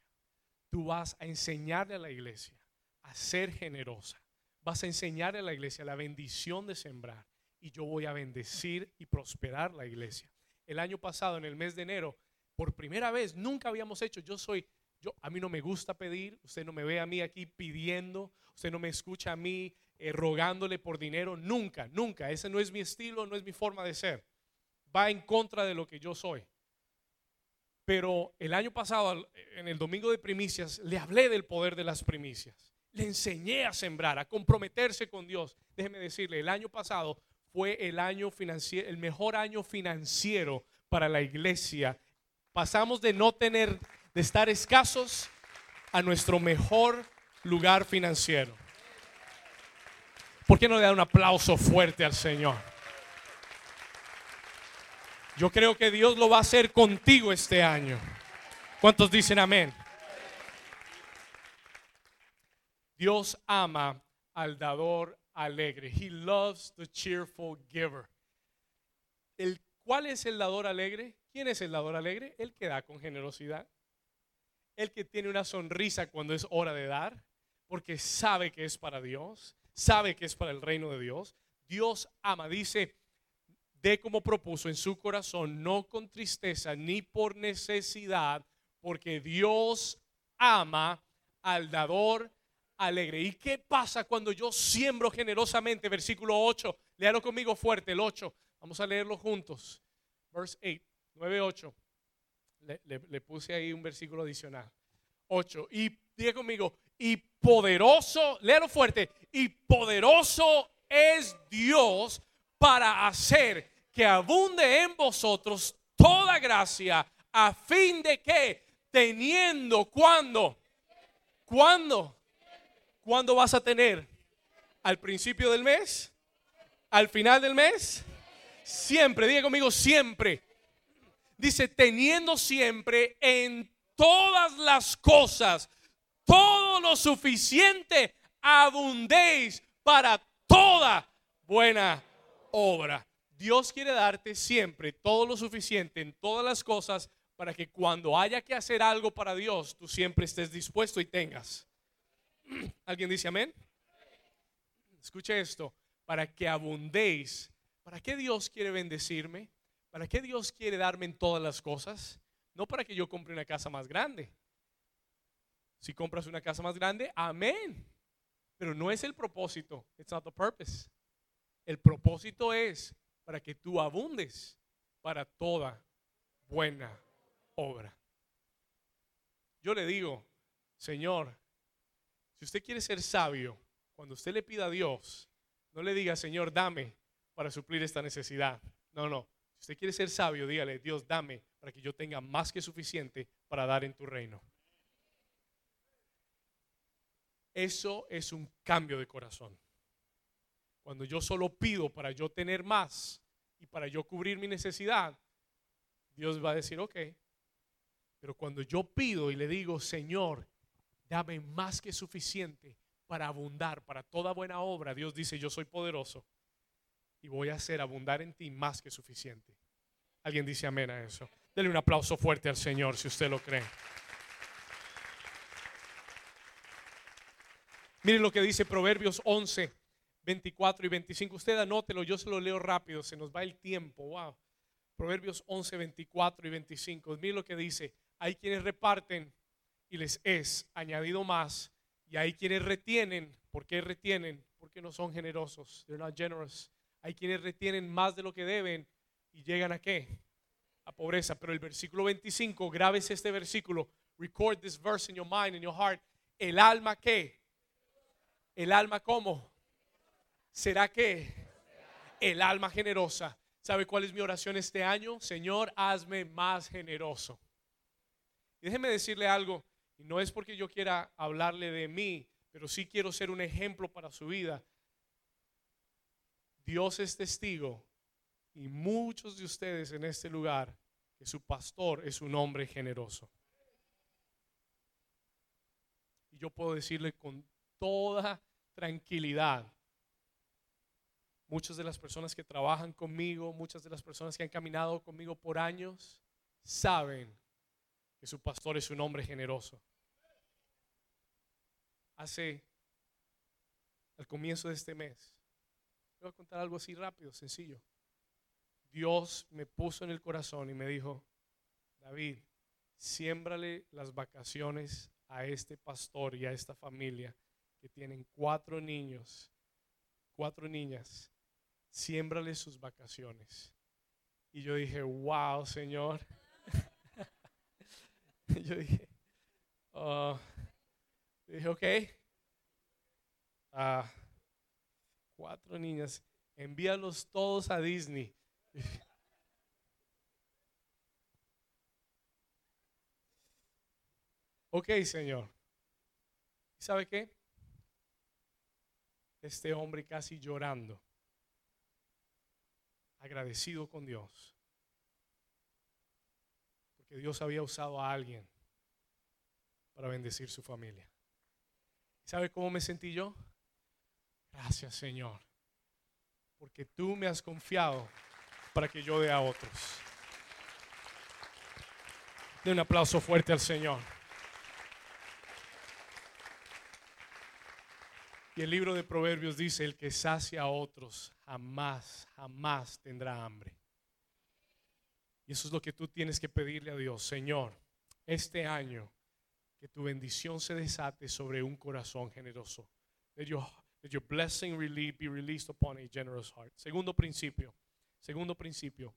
Tú vas a enseñarle a la iglesia a ser generosa. Vas a enseñarle a la iglesia la bendición de sembrar. Y yo voy a bendecir y prosperar la iglesia. El año pasado, en el mes de enero, por primera vez, nunca habíamos hecho. Yo soy, yo, a mí no me gusta pedir. Usted no me ve a mí aquí pidiendo. Usted no me escucha a mí eh, rogándole por dinero. Nunca, nunca. Ese no es mi estilo, no es mi forma de ser. Va en contra de lo que yo soy. Pero el año pasado, en el domingo de primicias, le hablé del poder de las primicias. Le enseñé a sembrar, a comprometerse con Dios. Déjeme decirle, el año pasado fue el año financiero, el mejor año financiero para la iglesia. Pasamos de no tener, de estar escasos a nuestro mejor lugar financiero. ¿Por qué no le da un aplauso fuerte al Señor? Yo creo que Dios lo va a hacer contigo este año. ¿Cuántos dicen amén? Dios ama al dador alegre. He loves the cheerful giver. El, ¿Cuál es el dador alegre? ¿Quién es el dador alegre? El que da con generosidad. El que tiene una sonrisa cuando es hora de dar, porque sabe que es para Dios, sabe que es para el reino de Dios. Dios ama, dice, de como propuso en su corazón, no con tristeza ni por necesidad, porque Dios ama al dador alegre. ¿Y qué pasa cuando yo siembro generosamente? Versículo 8, léalo conmigo fuerte, el 8. Vamos a leerlo juntos. Verse 8, 9, 8. Le, le- le puse ahí un versículo adicional. 8. Y diga conmigo, y poderoso, léalo fuerte, y poderoso es Dios para hacer que abunde en vosotros toda gracia, a fin de que teniendo cuando, cuando, cuándo vas a tener, al principio del mes, al final del mes, siempre, diga conmigo, siempre. Dice, teniendo siempre en todas las cosas todo lo suficiente, abundéis para toda buena obra. Dios quiere darte siempre todo lo suficiente en todas las cosas para que cuando haya que hacer algo para Dios, tú siempre estés dispuesto y tengas. ¿Alguien dice amén? Escuche esto, para que abundéis. ¿Para qué Dios quiere bendecirme? ¿Para qué Dios quiere darme en todas las cosas? No para que yo compre una casa más grande. Si compras una casa más grande, amén. Pero no es el propósito. It's not the purpose. El propósito es para que tú abundes para toda buena obra. Yo le digo, Señor, si usted quiere ser sabio, cuando usted le pida a Dios, no le diga, Señor, dame para suplir esta necesidad. No, no. Si usted quiere ser sabio, dígale, Dios, dame para que yo tenga más que suficiente para dar en tu reino. Eso es un cambio de corazón. Cuando yo solo pido para yo tener más y para yo cubrir mi necesidad, Dios va a decir, ok. Pero cuando yo pido y le digo, Señor, dame más que suficiente para abundar, para toda buena obra, Dios dice, yo soy poderoso y voy a hacer abundar en ti más que suficiente. Alguien dice amén a eso. Dele un aplauso fuerte al Señor si usted lo cree. Miren lo que dice Proverbios 11, 24 y 25. Usted anótelo, yo se lo leo rápido, se nos va el tiempo. Wow. Proverbios 11, 24 y 25. Miren lo que dice. Hay quienes reparten y les es añadido más. Y hay quienes retienen. ¿Por qué retienen? Porque no son generosos. They're not generous. Hay quienes retienen más de lo que deben y llegan a qué? A pobreza. Pero el versículo 25, grábese este versículo. Record this verse in your mind, in your heart. El alma qué? El alma cómo? ¿Será que el alma generosa? ¿Sabe cuál es mi oración este año? Señor, hazme más generoso. Déjeme decirle algo, y no es porque yo quiera hablarle de mí, pero sí quiero ser un ejemplo para su vida. Dios es testigo y muchos de ustedes en este lugar que su pastor es un hombre generoso. Y yo puedo decirle con toda tranquilidad, muchas de las personas que trabajan conmigo, muchas de las personas que han caminado conmigo por años, saben que su pastor es un hombre generoso. Hace, al comienzo de este mes, voy a contar algo así rápido, sencillo. Dios me puso en el corazón y me dijo, David, siémbrale las vacaciones a este pastor y a esta familia que tienen cuatro niños, cuatro niñas, siémbrale sus vacaciones. Y yo dije, wow, Señor. yo dije, uh, dije, ok. Uh, cuatro niñas, envíalos todos a Disney. ok, Señor. ¿Sabe qué? Este hombre casi llorando, agradecido con Dios, porque Dios había usado a alguien para bendecir su familia. ¿Sabe cómo me sentí yo? Gracias, Señor, porque tú me has confiado para que yo dé a otros. De un aplauso fuerte al Señor. Y el libro de Proverbios dice, el que sacia a otros jamás, jamás tendrá hambre. Y eso es lo que tú tienes que pedirle a Dios, Señor, este año que tu bendición se desate sobre un corazón generoso. That your, your blessing be released upon a generous heart. Segundo principio, segundo principio,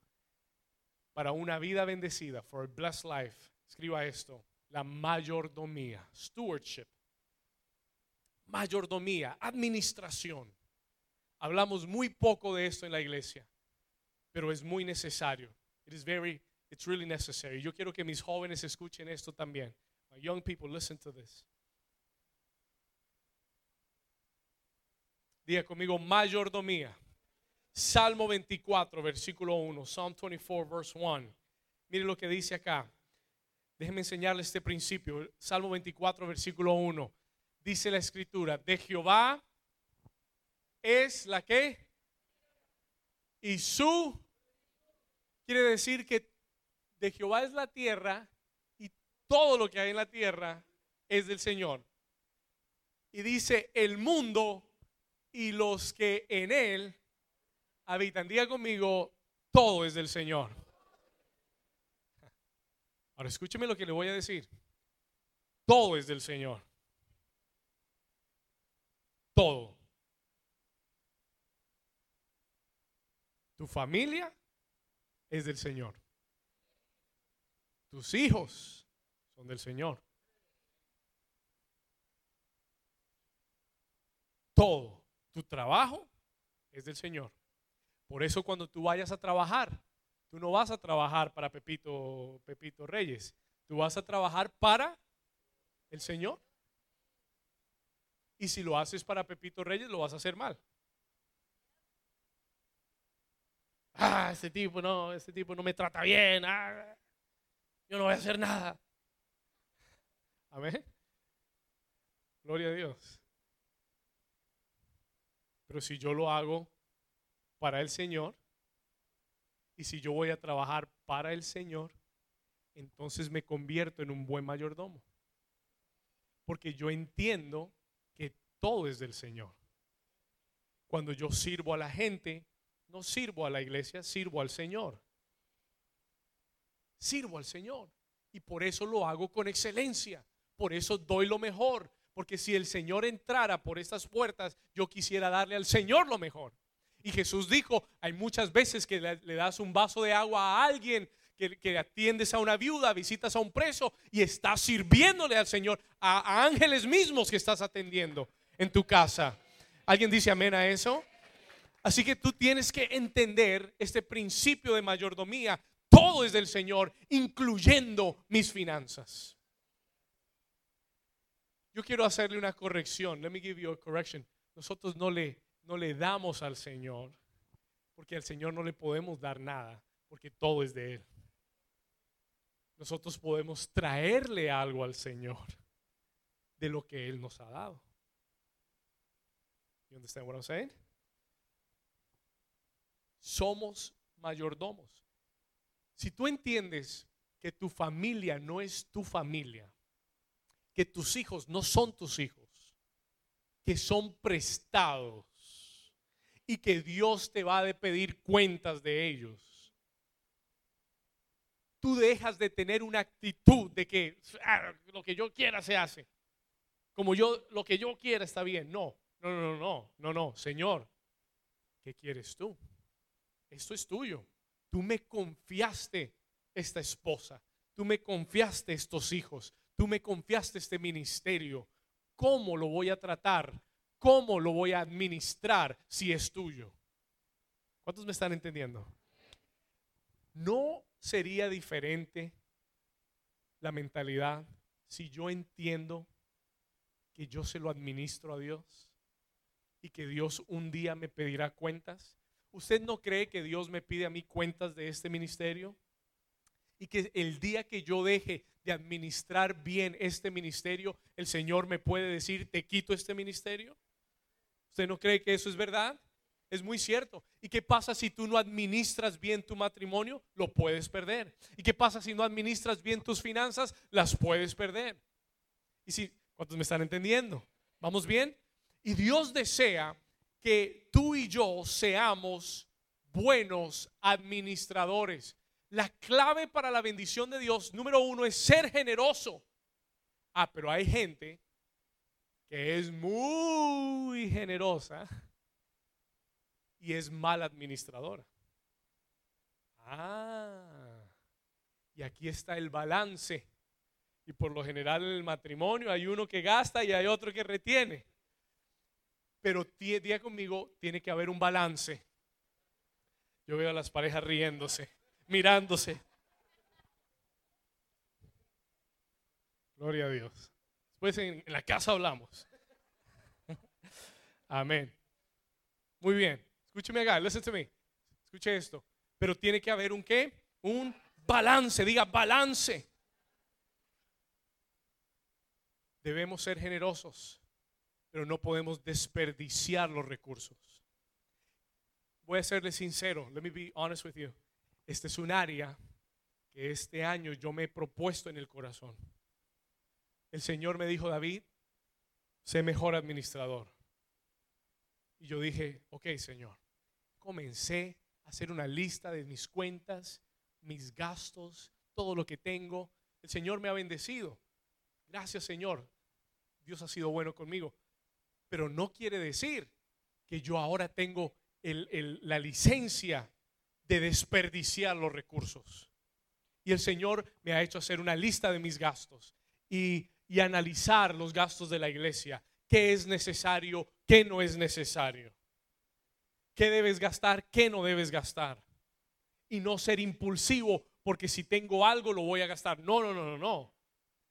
para una vida bendecida, for a blessed life, escriba esto, la mayordomía, stewardship mayordomía, administración. Hablamos muy poco de esto en la iglesia, pero es muy necesario. It is very, it's really necessary. Yo quiero que mis jóvenes escuchen esto también. My young people, listen to this. Diga conmigo, mayordomía. Salmo 24, versículo 1. Psalm 24, verse 1. Mire lo que dice acá. Déjeme enseñarle este principio. Salmo 24, versículo 1 dice la escritura, de Jehová es la que y su quiere decir que de Jehová es la tierra y todo lo que hay en la tierra es del Señor. Y dice el mundo y los que en él habitan. Diga conmigo, todo es del Señor. Ahora escúcheme lo que le voy a decir. Todo es del Señor todo. Tu familia es del Señor. Tus hijos son del Señor. Todo. Tu trabajo es del Señor. Por eso cuando tú vayas a trabajar, tú no vas a trabajar para Pepito, Pepito Reyes. Tú vas a trabajar para el Señor. Y si lo haces para Pepito Reyes, lo vas a hacer mal. Ah, este tipo no, este tipo no me trata bien. Ah, yo no voy a hacer nada. Amén. Gloria a Dios. Pero si yo lo hago para el Señor, y si yo voy a trabajar para el Señor, entonces me convierto en un buen mayordomo. Porque yo entiendo todo es del Señor. Cuando yo sirvo a la gente, no sirvo a la iglesia, sirvo al Señor. Sirvo al Señor. Y por eso lo hago con excelencia. Por eso doy lo mejor. Porque si el Señor entrara por estas puertas, yo quisiera darle al Señor lo mejor. Y Jesús dijo, hay muchas veces que le, das un vaso de agua a alguien, que, atiendes a una viuda, visitas a un preso y estás sirviéndole al Señor, a ángeles mismos que estás atendiendo en tu casa. ¿Alguien dice amén a eso? Así que tú tienes que entender este principio de mayordomía. Todo es del Señor, incluyendo mis finanzas. Yo quiero hacerle una corrección. Let me give you a correction. Nosotros no le, no le damos al Señor, porque al Señor no le podemos dar nada, porque todo es de Él. nosotros podemos traerle algo al Señor de lo que Él nos ha dado. You understand what I'm saying? Somos mayordomos. Si tú entiendes que tu familia no es tu familia, que tus hijos no son tus hijos, que son prestados y que Dios te va a pedir cuentas de ellos. Tú dejas de tener una actitud de que ah, lo que yo quiera se hace. Como yo, lo que yo quiera está bien. No, no, no, no, no, no, Señor, ¿qué quieres tú? Esto es tuyo. Tú me confiaste esta esposa. Tú me confiaste estos hijos. Tú me confiaste este ministerio. ¿Cómo lo voy a tratar? ¿Cómo lo voy a administrar si es tuyo? ¿Cuántos me están entendiendo? ¿No sería diferente la mentalidad si yo entiendo que yo se lo administro a Dios y que Dios un día me pedirá cuentas? ¿Usted no cree que Dios me pide a mí cuentas de este ministerio? Y que el día que yo deje de administrar bien este ministerio, el Señor me puede decir, te quito este ministerio. ¿Usted no cree que eso es verdad? Es muy cierto. ¿Y qué pasa si tú no administras bien tu matrimonio? Lo puedes perder. ¿Y qué pasa si no administras bien tus finanzas? Las puedes perder. ¿Y si, cuántos me están entendiendo? ¿Vamos bien? Y Dios desea que tú y yo seamos buenos administradores. La clave para la bendición de Dios, número uno, es ser generoso. Ah, pero hay gente que es muy generosa y es mal administradora. Ah, y aquí está el balance. Y por lo general en el matrimonio hay uno que gasta y hay otro que retiene pero día conmigo, tiene que haber un balance. Yo veo a las parejas riéndose, mirándose. Gloria a Dios. Después en, la casa hablamos. Amén. Muy bien. Escúcheme acá, listen to me. Escuche esto. Pero tiene que haber un qué? Un balance. Diga balance. Debemos ser generosos pero no podemos desperdiciar los recursos. Voy a serle sincero, let me be honest with you. Este es un área que este año yo me he propuesto en el corazón. El Señor me dijo, David, sé mejor administrador. Y yo dije, ok, Señor. Comencé a hacer una lista de mis cuentas, mis gastos, todo lo que tengo. El Señor me ha bendecido. Gracias, Señor. Dios ha sido bueno conmigo pero no quiere decir que yo ahora tengo la licencia de desperdiciar los recursos. Y el Señor me ha hecho hacer una lista de mis gastos y, y analizar los gastos de la iglesia. ¿Qué es necesario? ¿Qué no es necesario? ¿Qué debes gastar? ¿Qué no debes gastar? Y no ser impulsivo porque si tengo algo lo voy a gastar. No, no, no, no, no.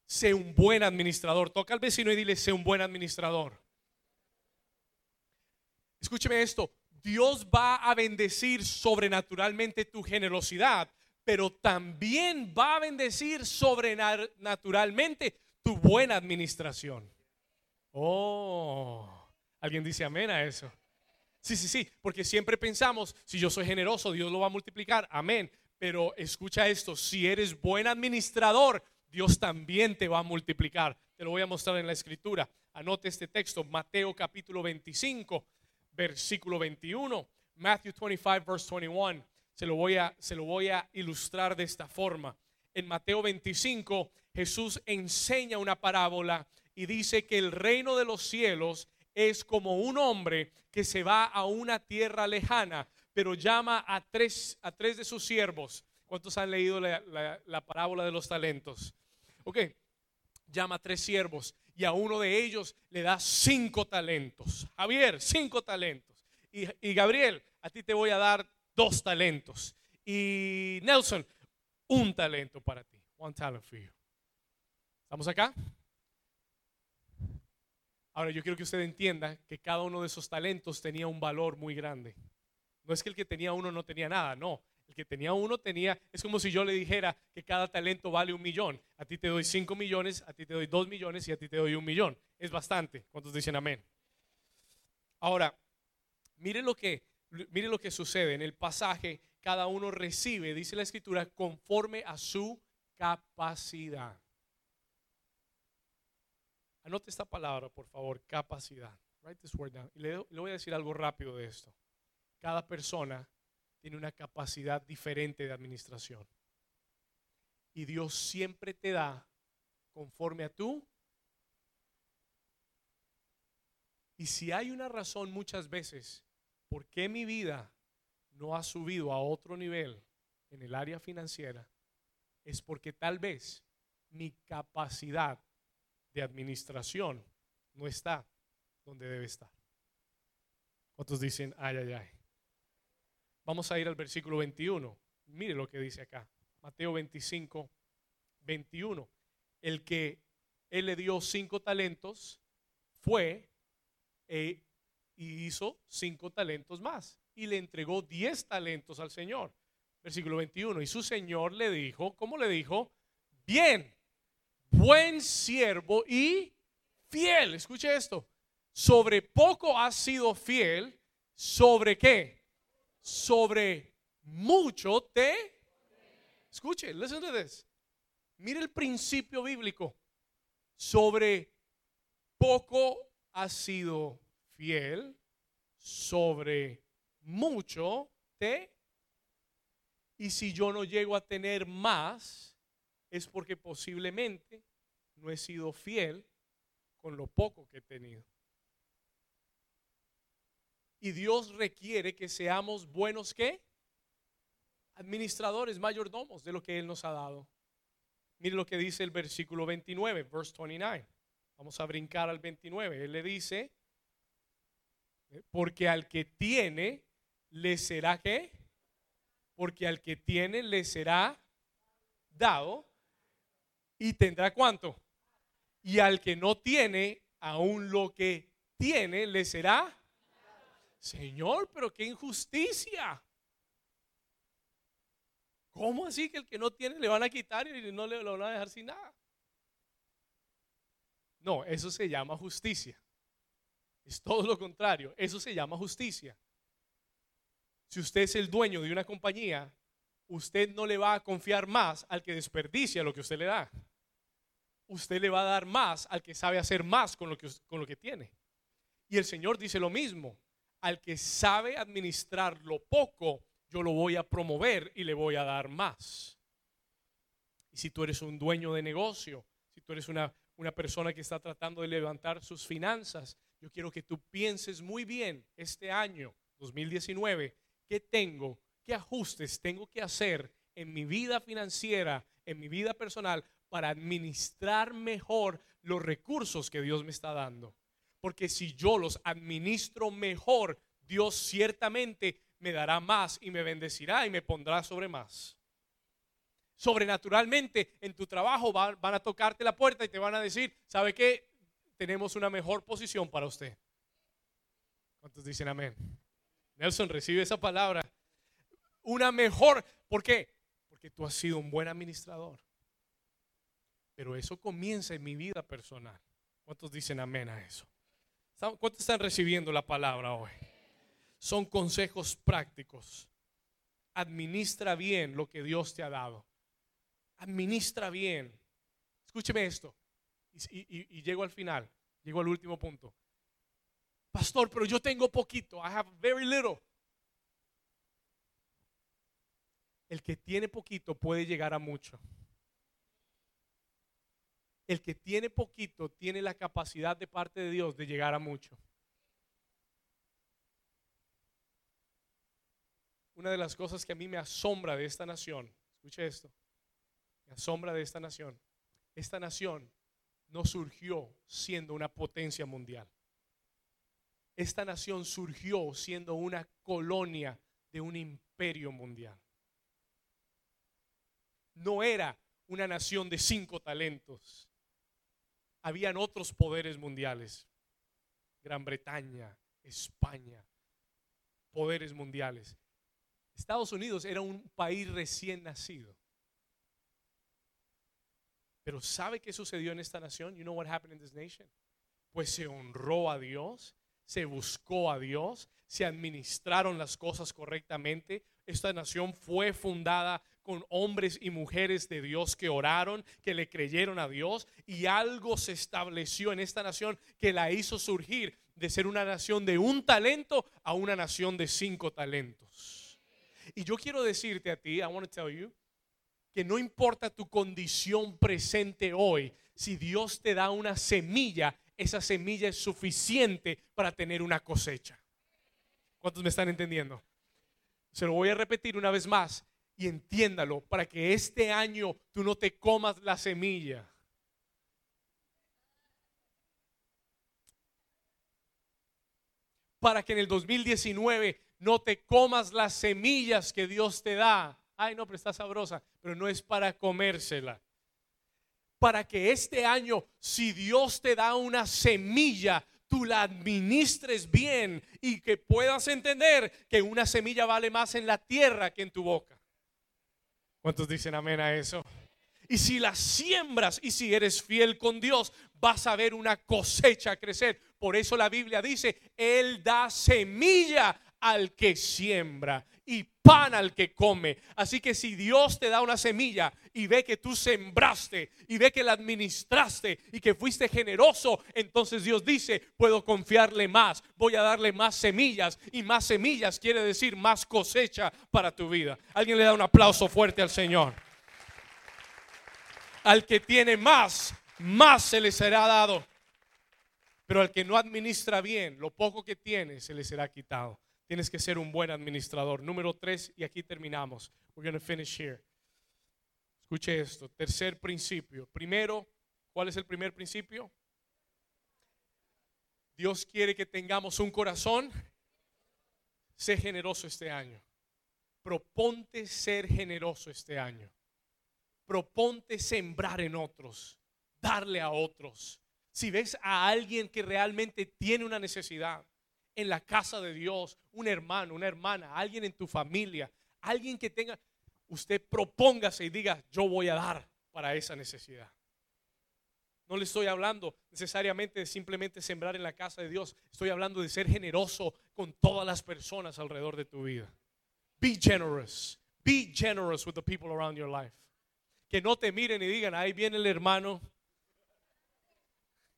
Sé un buen administrador. Toca al vecino y dile, sé un buen administrador. Escúcheme esto, Dios va a bendecir sobrenaturalmente tu generosidad, pero también va a bendecir sobrenaturalmente tu buena administración. Oh, alguien dice amén a eso. Sí, sí, sí, porque siempre pensamos, si yo soy generoso, Dios lo va a multiplicar. Amén. Pero escucha esto, si eres buen administrador, Dios también te va a multiplicar. Te lo voy a mostrar en la escritura. Anote este texto, Mateo capítulo 25, versículo 21. Matthew 25, verse 21. Se lo, voy a, se lo voy a ilustrar de esta forma. En Mateo 25, Jesús enseña una parábola y dice que el reino de los cielos es como un hombre que se va a una tierra lejana, pero llama a tres, a tres de sus siervos. ¿Cuántos han leído la, la parábola de los talentos? Ok, llama a tres siervos y a uno de ellos le da cinco talentos. Javier, cinco talentos. Y, Gabriel, a ti te voy a dar dos talentos. Y Nelson, un talento para ti. One talent for you. ¿Estamos acá? Ahora yo quiero que usted entienda que cada uno de esos talentos tenía un valor muy grande. No es que el que tenía uno no tenía nada, no. El que tenía uno tenía, es como si yo le dijera que cada talento vale un millón. A ti te doy cinco millones, a ti te doy dos millones y a ti te doy un millón. Es bastante. ¿Cuántos dicen amén? Ahora, mire lo que, mire lo que sucede en el pasaje. Cada uno recibe, dice la escritura, conforme a su capacidad. Anote esta palabra, por favor, capacidad. Write this word down. Y le, le voy a decir algo rápido de esto. Cada persona tiene una capacidad diferente de administración. Y Dios siempre te da conforme a tú. Y si hay una razón muchas veces por qué mi vida no ha subido a otro nivel en el área financiera, es porque tal vez mi capacidad de administración no está donde debe estar. ¿Cuántos dicen, ay, ay, ay? Vamos a ir al versículo 21. Mire lo que dice acá. Mateo 25, 21. El que él le dio cinco talentos fue e, y hizo cinco talentos más. Y le entregó diez talentos al Señor. Versículo 21. Y su Señor le dijo, ¿cómo le dijo? Bien, buen siervo y fiel. Escuche esto. Sobre poco has sido fiel. ¿Sobre qué? Sobre mucho te... Escuche, listen to this. Mire el principio bíblico. Sobre poco has sido fiel, sobre mucho te... Y si yo no llego a tener más, es porque posiblemente no he sido fiel con lo poco que he tenido. Y Dios requiere que seamos buenos ¿qué? Administradores, mayordomos de lo que Él nos ha dado. Mire lo que dice el versículo 29, verse 29. Vamos a brincar al 29. Él le dice, porque al que tiene, le será qué? Porque al que tiene, le será dado y tendrá cuánto. Y al que no tiene, aún lo que tiene, le será Señor, pero qué injusticia. ¿Cómo así que el que no tiene le van a quitar y no le van a dejar sin nada? No, eso se llama justicia. Es todo lo contrario. Eso se llama justicia. Si usted es el dueño de una compañía, usted no le va a confiar más al que desperdicia lo que usted le da. Usted le va a dar más al que sabe hacer más con lo que, con lo que tiene. Y el Señor dice lo mismo al que sabe administrar lo poco, yo lo voy a promover y le voy a dar más. Y si tú eres un dueño de negocio, si tú eres una, una persona que está tratando de levantar sus finanzas, yo quiero que tú pienses muy bien este año 2019, ¿qué tengo? ¿Qué ajustes tengo que hacer en mi vida financiera, en mi vida personal, para administrar mejor los recursos que Dios me está dando? Porque si yo los administro mejor, Dios ciertamente me dará más y me bendecirá y me pondrá sobre más. Sobrenaturalmente en tu trabajo van, a tocarte la puerta y te van a decir, ¿sabe qué? Tenemos una mejor posición para usted. ¿Cuántos dicen amén? Nelson, recibe esa palabra. Una mejor, ¿por qué? Porque tú has sido un buen administrador. Pero eso comienza en mi vida personal. ¿Cuántos dicen amén a eso? ¿Cuántos están recibiendo la palabra hoy? Son consejos prácticos. Administra bien lo que Dios te ha dado. Administra bien. Escúcheme esto. Y, llego al final. Llego al último punto. Pastor, pero yo tengo poquito. I have very little. El que tiene poquito puede llegar a mucho el que tiene poquito tiene la capacidad de parte de Dios de llegar a mucho. Una de las cosas que a mí me asombra de esta nación, escuche esto, me asombra de esta nación. Esta nación no surgió siendo una potencia mundial. Esta nación surgió siendo una colonia de un imperio mundial. No era una nación de cinco talentos habían otros poderes mundiales. Gran Bretaña, España, poderes mundiales. Estados Unidos era un país recién nacido. Pero ¿sabe qué sucedió en esta nación? You know what happened in this nation? Pues se honró a Dios, se buscó a Dios, se administraron las cosas correctamente. Esta nación fue fundada con hombres y mujeres de Dios que oraron, que le creyeron a Dios y algo se estableció en esta nación que la hizo surgir de ser una nación de un talento a una nación de cinco talentos. Y yo quiero decirte a ti, I want to tell you, que no importa tu condición presente hoy, si Dios te da una semilla, esa semilla es suficiente para tener una cosecha. ¿Cuántos me están entendiendo? Se lo voy a repetir una vez más y entiéndalo para que este año tú no te comas la semilla. Para que en el 2019 no te comas las semillas que Dios te da. Ay, no, pero está sabrosa, pero no es para comérsela. Para que este año, si Dios te da una semilla, tú la administres bien y que puedas entender que una semilla vale más en la tierra que en tu boca. ¿Cuántos dicen amén a eso? Y si la siembras y si eres fiel con Dios, vas a ver una cosecha crecer. Por eso la Biblia dice, Él da semilla al que siembra pan al que come. Así que si Dios te da una semilla y ve que tú sembraste y ve que la administraste y que fuiste generoso, entonces Dios dice, puedo confiarle más, voy a darle más semillas y más semillas quiere decir más cosecha para tu vida. Alguien le da un aplauso fuerte al Señor. Al que tiene más, más se le será dado. Pero al que no administra bien, lo poco que tiene se le será quitado. Tienes que ser un buen administrador. Número tres, y aquí terminamos. We're going to finish here. Escuche esto. Tercer principio. Primero, ¿cuál es el primer principio? Dios quiere que tengamos un corazón. Sé generoso este año. Proponte ser generoso este año. Proponte sembrar en otros, darle a otros. Si ves a alguien que realmente tiene una necesidad, en la casa de Dios, un hermano, una hermana, alguien en tu familia, alguien que tenga, usted propóngase y diga, yo voy a dar para esa necesidad. No le estoy hablando necesariamente de simplemente sembrar en la casa de Dios. Estoy hablando de ser generoso con todas las personas alrededor de tu vida. Be generous. Be generous with the people around your life. Que no te miren y digan, ahí viene el hermano.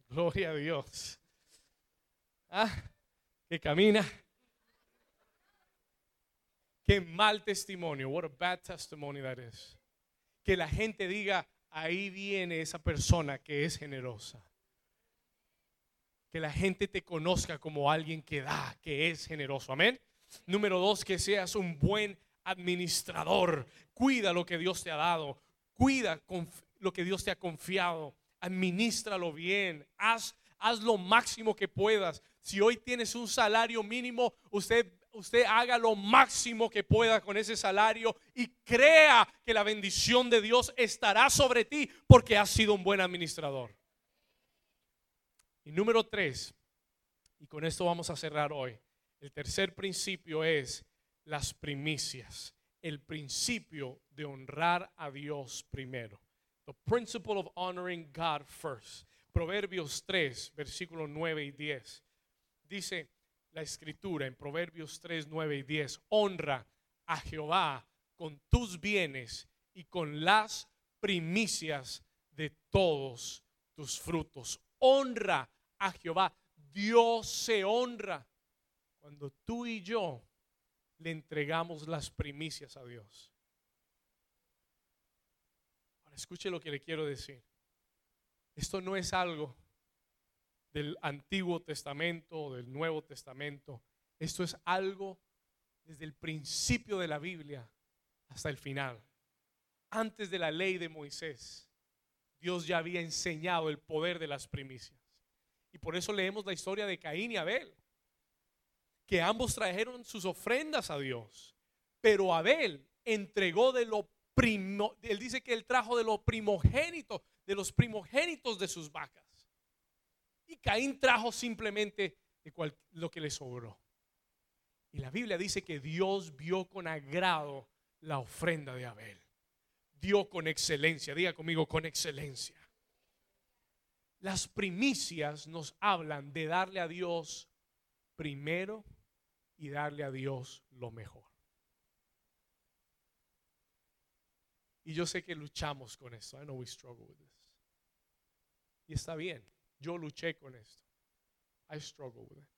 Gloria a Dios. Ah, que camina. Qué mal testimonio. What a bad testimony that is. Que la gente diga, ahí viene esa persona que es generosa. Que la gente te conozca como alguien que da, que es generoso. Amén. Número dos, que seas un buen administrador. Cuida lo que Dios te ha dado. Cuida lo que Dios te ha confiado. Administralo bien. Haz, haz lo máximo que puedas. Si hoy tienes un salario mínimo, usted, usted haga lo máximo que pueda con ese salario y crea que la bendición de Dios estará sobre ti porque has sido un buen administrador. Y número tres, y con esto vamos a cerrar hoy. El tercer principio es las primicias. El principio de honrar a Dios primero. The principle of honoring God first. Proverbios 3, versículos 9 y 10 dice la escritura en Proverbios 3, 9 y 10, honra a Jehová con tus bienes y con las primicias de todos tus frutos. Honra a Jehová. Dios se honra cuando tú y yo le entregamos las primicias a Dios. Ahora escuche lo que le quiero decir. Esto no es algo del Antiguo Testamento o del Nuevo Testamento. Esto es algo desde el principio de la Biblia hasta el final. Antes de la ley de Moisés, Dios ya había enseñado el poder de las primicias. Y por eso leemos la historia de Caín y Abel, que ambos trajeron sus ofrendas a Dios, pero Abel entregó de lo primo, él dice que él trajo de lo primogénito, de los primogénitos de sus vacas. Y Caín trajo simplemente lo que le sobró. Y la Biblia dice que Dios vio con agrado la ofrenda de Abel. Dio con excelencia, diga conmigo, con excelencia. Las primicias nos hablan de darle a Dios primero y darle a Dios lo mejor. Y yo sé que luchamos con esto. I know we struggle with this. Y está bien. Yo luché con esto. I struggle with it.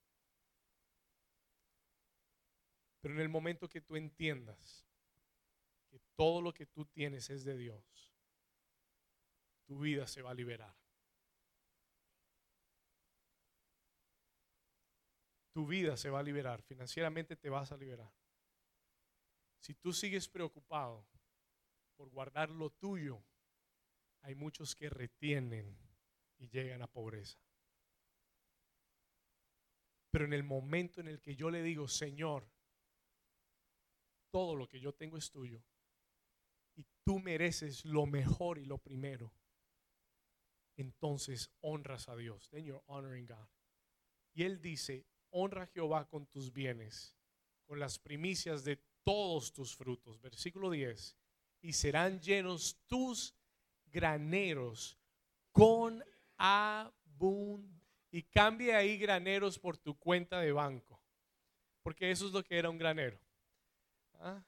Pero en el momento que tú entiendas que todo lo que tú tienes es de Dios, tu vida se va a liberar. Tu vida se va a liberar, financieramente te vas a liberar. Si tú sigues preocupado por guardar lo tuyo, hay muchos que retienen y llegan a pobreza. Pero en el momento en el que yo le digo, Señor, todo lo que yo tengo es tuyo y tú mereces lo mejor y lo primero, entonces honras a Dios. Then you're honoring God. Y él dice, honra a Jehová con tus bienes, con las primicias de todos tus frutos. Versículo 10. Y serán llenos tus graneros con Y cambia ahí graneros por tu cuenta de banco. Porque eso es lo que era un granero. ¿Ah?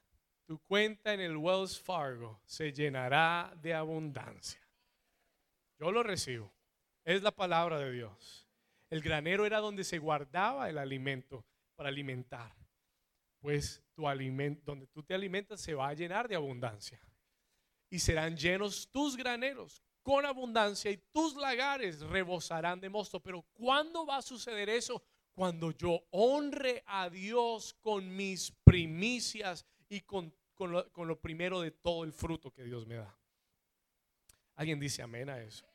Tu cuenta en el Wells Fargo se llenará de abundancia. Yo lo recibo. Es la palabra de Dios. El granero era donde se guardaba el alimento para alimentar. Pues tu alimento, donde tú te alimentas se va a llenar de abundancia. Y serán llenos tus graneros con abundancia y tus lagares rebosarán de mosto. Pero ¿cuándo va a suceder eso? Cuando yo honre a Dios con mis primicias y con, con, lo, primero de todo el fruto que Dios me da. ¿Alguien dice amén a eso?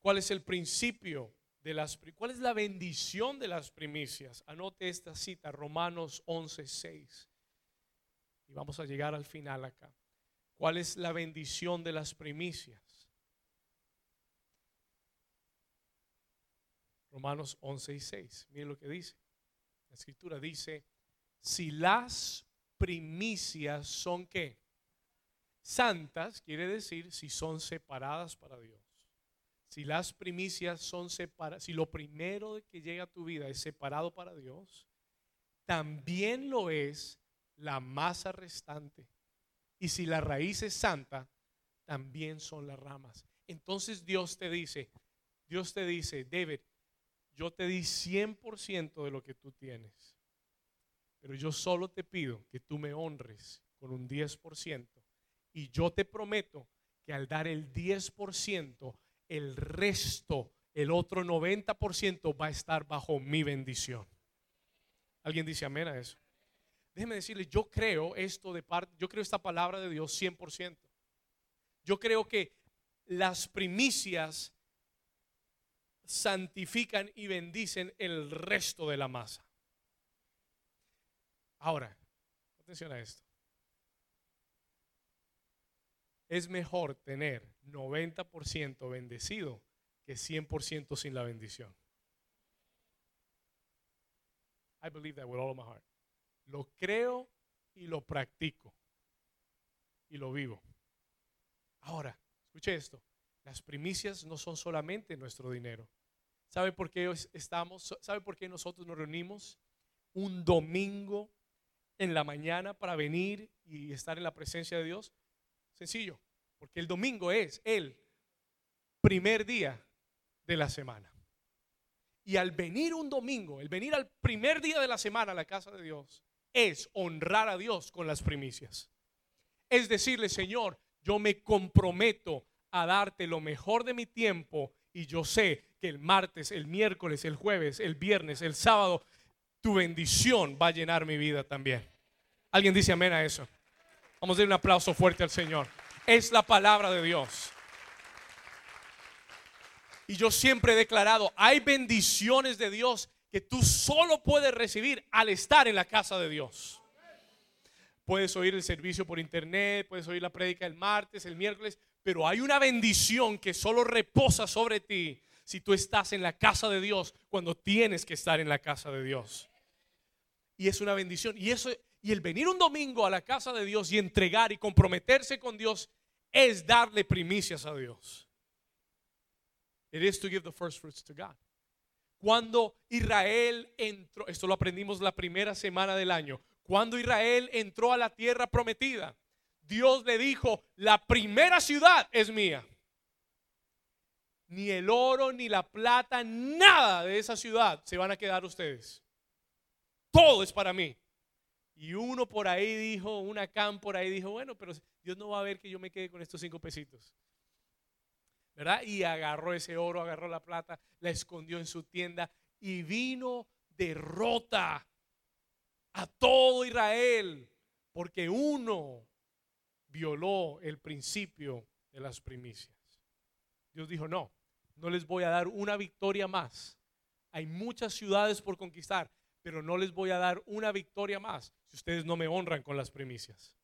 ¿Cuál es el principio de las cuál es la bendición de las primicias? Anote esta cita, Romanos 11:6. Y vamos a llegar al final acá. ¿Cuál es la bendición de las primicias? Romanos 11 y 6. Miren lo que dice. La escritura dice, si las primicias son qué? Santas, quiere decir si son separadas para Dios. Si las primicias son separadas, si lo primero que llega a tu vida es separado para Dios, también lo es la masa restante. Y si la raíz es santa, también son las ramas. Entonces Dios te dice, Dios te dice, David, yo te di 100% de lo que tú tienes, pero yo solo te pido que tú me honres con un 10% y yo te prometo que al dar el 10%, el resto, el otro 90% va a estar bajo mi bendición. ¿Alguien dice amén a eso? Déjeme decirle, yo creo esto de parte, yo creo esta palabra de Dios 100%. Yo creo que las primicias santifican y bendicen el resto de la masa. Ahora, atención a esto. Es mejor tener 90% bendecido que 100% sin la bendición. I believe that with all of my heart. Lo creo y lo practico y lo vivo. Ahora, escuche esto. Las primicias no son solamente nuestro dinero. ¿Sabe por qué estamos? ¿Sabe por qué nosotros nos reunimos un domingo en la mañana para venir y estar en la presencia de Dios? Sencillo, porque el domingo es el primer día de la semana. Y al venir un domingo, el venir al primer día de la semana a la casa de Dios, es honrar a Dios con las primicias. Es decirle, Señor, yo me comprometo a darte lo mejor de mi tiempo y yo sé que el martes, el miércoles, el jueves, el viernes, el sábado, tu bendición va a llenar mi vida también. ¿Alguien dice amén a eso? Vamos a dar un aplauso fuerte al Señor. Es la palabra de Dios. Y yo siempre he declarado, hay bendiciones de Dios que tú solo puedes recibir al estar en la casa de Dios. Puedes oír el servicio por internet, puedes oír la prédica el martes, el miércoles, pero hay una bendición que solo reposa sobre ti si tú estás en la casa de Dios cuando tienes que estar en la casa de Dios. Y es una bendición. Y eso y el venir un domingo a la casa de Dios y entregar y comprometerse con Dios es darle primicias a Dios. It is to give the first fruits to God. Cuando Israel entró, esto lo aprendimos la primera semana del año, cuando Israel entró a la tierra prometida, Dios le dijo, la primera ciudad es mía. Ni el oro, ni la plata, nada de esa ciudad se van a quedar ustedes. Todo es para mí. Y uno por ahí dijo, una cam por ahí dijo, bueno, pero Dios no va a ver que yo me quede con estos cinco pesitos. ¿Verdad? Y agarró ese oro, agarró la plata, la escondió en su tienda y vino derrota a todo Israel porque uno violó el principio de las primicias. Dios dijo, no, no les voy a dar una victoria más. Hay muchas ciudades por conquistar pero no les voy a dar una victoria más si ustedes no me honran con las primicias.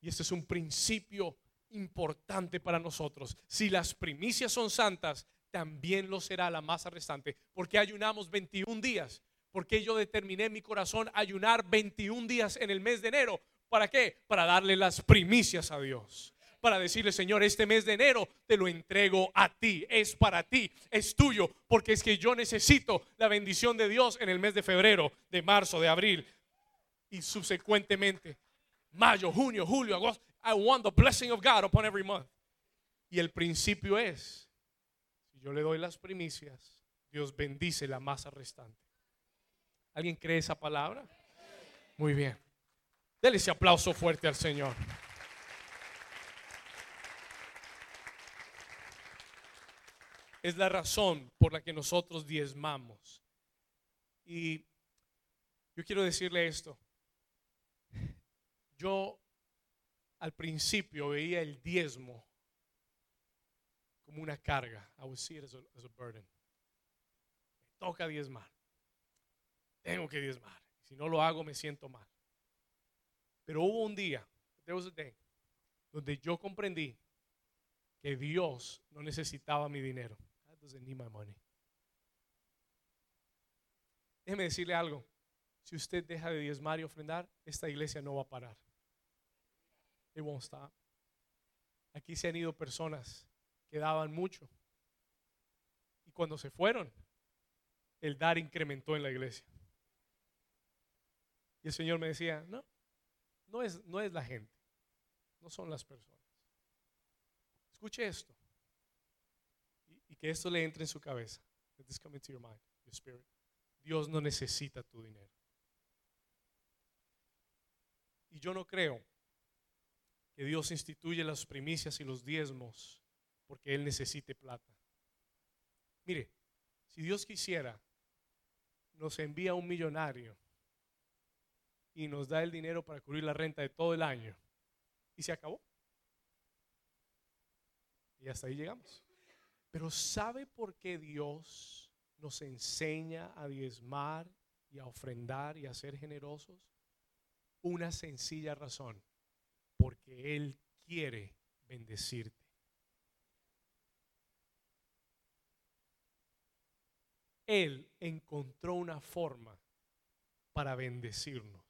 Y este es un principio importante para nosotros. Si las primicias son santas, también lo será la masa restante. Porque ayunamos 21 días. Porque yo determiné mi corazón ayunar 21 días en el mes de enero. ¿Para qué? Para darle las primicias a Dios para decirle, Señor, este mes de enero te lo entrego a ti, es para ti, es tuyo, porque es que yo necesito la bendición de Dios en el mes de febrero, de marzo, de abril y subsecuentemente mayo, junio, julio, agosto. I want the blessing of God upon every month. Y el principio es, si yo le doy las primicias, Dios bendice la masa restante. ¿Alguien cree esa palabra? Muy bien. Dele ese aplauso fuerte al Señor. es la razón por la que nosotros diezmamos. Y yo quiero decirle esto. Yo al principio veía el diezmo como una carga. I would see it as a, burden. Me toca diezmar. Tengo que diezmar. Si no lo hago me siento mal. Pero hubo un día, there was a day, donde yo comprendí que Dios no necesitaba mi dinero doesn't need my money. Déjeme decirle algo. Si usted deja de diezmar y ofrendar, esta iglesia no va a parar. It won't stop. Aquí se han ido personas que daban mucho. Y cuando se fueron, el dar incrementó en la iglesia. Y el Señor me decía, no, no es, no es la gente, no son las personas. Escuche esto y que esto le entre en su cabeza. Dios no necesita tu dinero. Y yo no creo que Dios instituye las primicias y los diezmos porque Él necesite plata. Mire, si Dios quisiera, nos envía un millonario y nos da el dinero para cubrir la renta de todo el año y se acabó. Y hasta ahí llegamos. Pero ¿sabe por qué Dios nos enseña a diezmar y a ofrendar y a ser generosos? Una sencilla razón, porque Él quiere bendecirte. Él encontró una forma para bendecirnos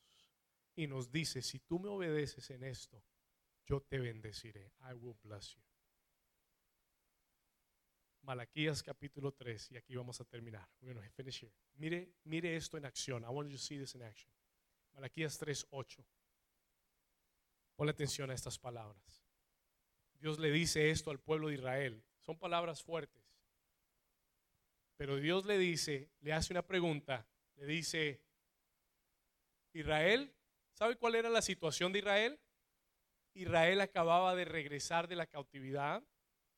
y nos dice, si tú me obedeces en esto, yo te bendeciré. I will bless you. Malaquías capítulo 3 y aquí vamos a terminar. Bueno, finish here. Mire, mire esto en acción. I want you to see this in action. Malaquías 3:8. Ponle atención a estas palabras. Dios le dice esto al pueblo de Israel. Son palabras fuertes. Pero Dios le dice, le hace una pregunta, le dice, Israel, ¿sabe cuál era la situación de Israel? Israel acababa de regresar de la cautividad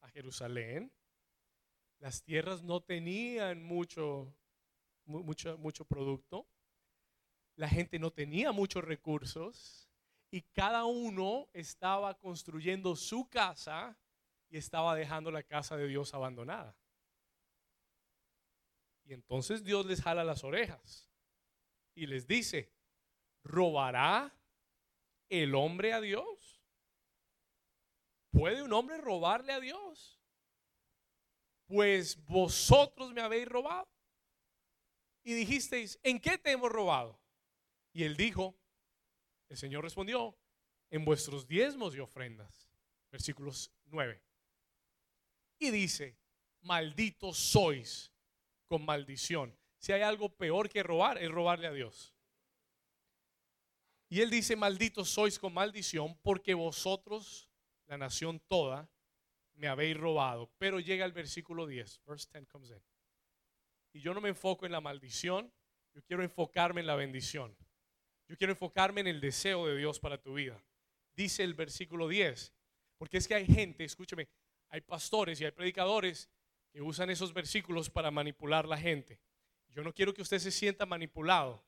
a Jerusalén las tierras no tenían mucho, mucho, mucho producto. La gente no tenía muchos recursos. Y cada uno estaba construyendo su casa y estaba dejando la casa de Dios abandonada. Y entonces Dios les jala las orejas y les dice, ¿robará el hombre a Dios? ¿Puede un hombre robarle a Dios? pues vosotros me habéis robado. y dijisteis, ¿en qué te hemos robado? Y él dijo, el Señor respondió, en vuestros diezmos y ofrendas. Versículos 9. Y dice, malditos sois con maldición. Si hay algo peor que robar, es robarle a Dios. Y él dice, malditos sois con maldición, porque vosotros, la nación toda, me habéis robado. Pero llega el versículo 10, verse 10 comes in. Y yo no me enfoco en la maldición, yo quiero enfocarme en la bendición. Yo quiero enfocarme en el deseo de Dios para tu vida. Dice el versículo 10, porque es que hay gente, escúcheme, hay pastores y hay predicadores que usan esos versículos para manipular la gente. Yo no quiero que usted se sienta manipulado.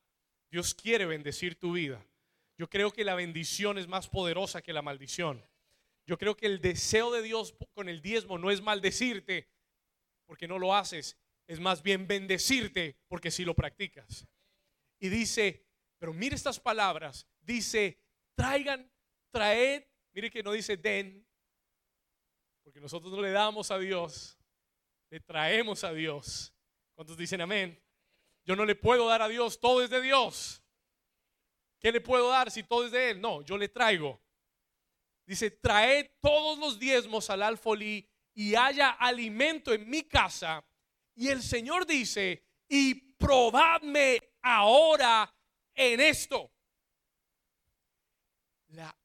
Dios quiere bendecir tu vida. Yo creo que la bendición es más poderosa que la maldición. Yo creo que el deseo de Dios con el diezmo no es maldecirte porque no lo haces, es más bien bendecirte porque si lo practicas. Y dice, pero mire estas palabras, dice, traigan, traed, mire que no dice den, porque nosotros no le damos a Dios, le traemos a Dios. ¿Cuántos dicen amén? Yo no le puedo dar a Dios, todo es de Dios. ¿Qué le puedo dar si todo es de Él? No, yo le traigo. Dice, traed todos los diezmos al alfolí y haya alimento en mi casa. Y el Señor dice, y probadme ahora en esto.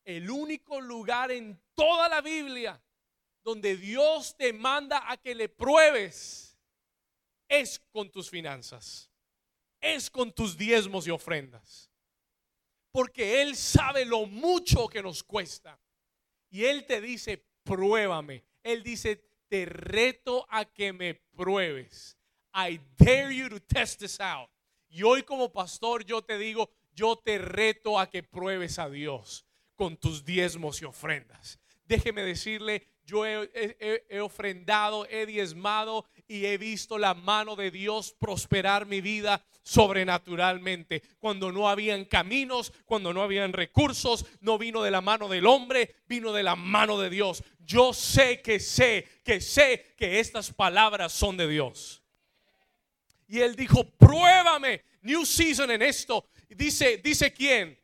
el único lugar en toda la Biblia donde Dios te manda a que le pruebes es con tus finanzas, es con tus diezmos y ofrendas. Porque Él sabe lo mucho que nos cuesta. Y Él te dice, pruébame. Él dice, te reto a que me pruebes. I dare you to test this out. Y hoy como pastor yo te digo, yo te reto a que pruebes a Dios con tus diezmos y ofrendas. Déjeme decirle, yo he, ofrendado, he diezmado y he visto la mano de Dios prosperar mi vida sobrenaturalmente. Cuando no habían caminos, cuando no habían recursos, no vino de la mano del hombre, vino de la mano de Dios. Yo sé que sé, que sé que estas palabras son de Dios. Y él dijo, pruébame, new season en esto. Dice, dice quién?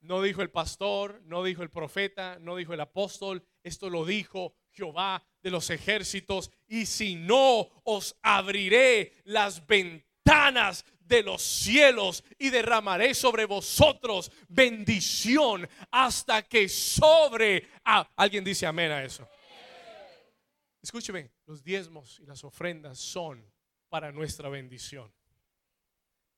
No dijo el pastor, no dijo el profeta, no dijo el apóstol, esto lo dijo Jehová de los ejércitos. Y si no, os abriré las ventanas de los cielos y derramaré sobre vosotros bendición hasta que sobre... Ah, alguien dice amén a eso. Escúcheme, los diezmos y las ofrendas son para nuestra bendición.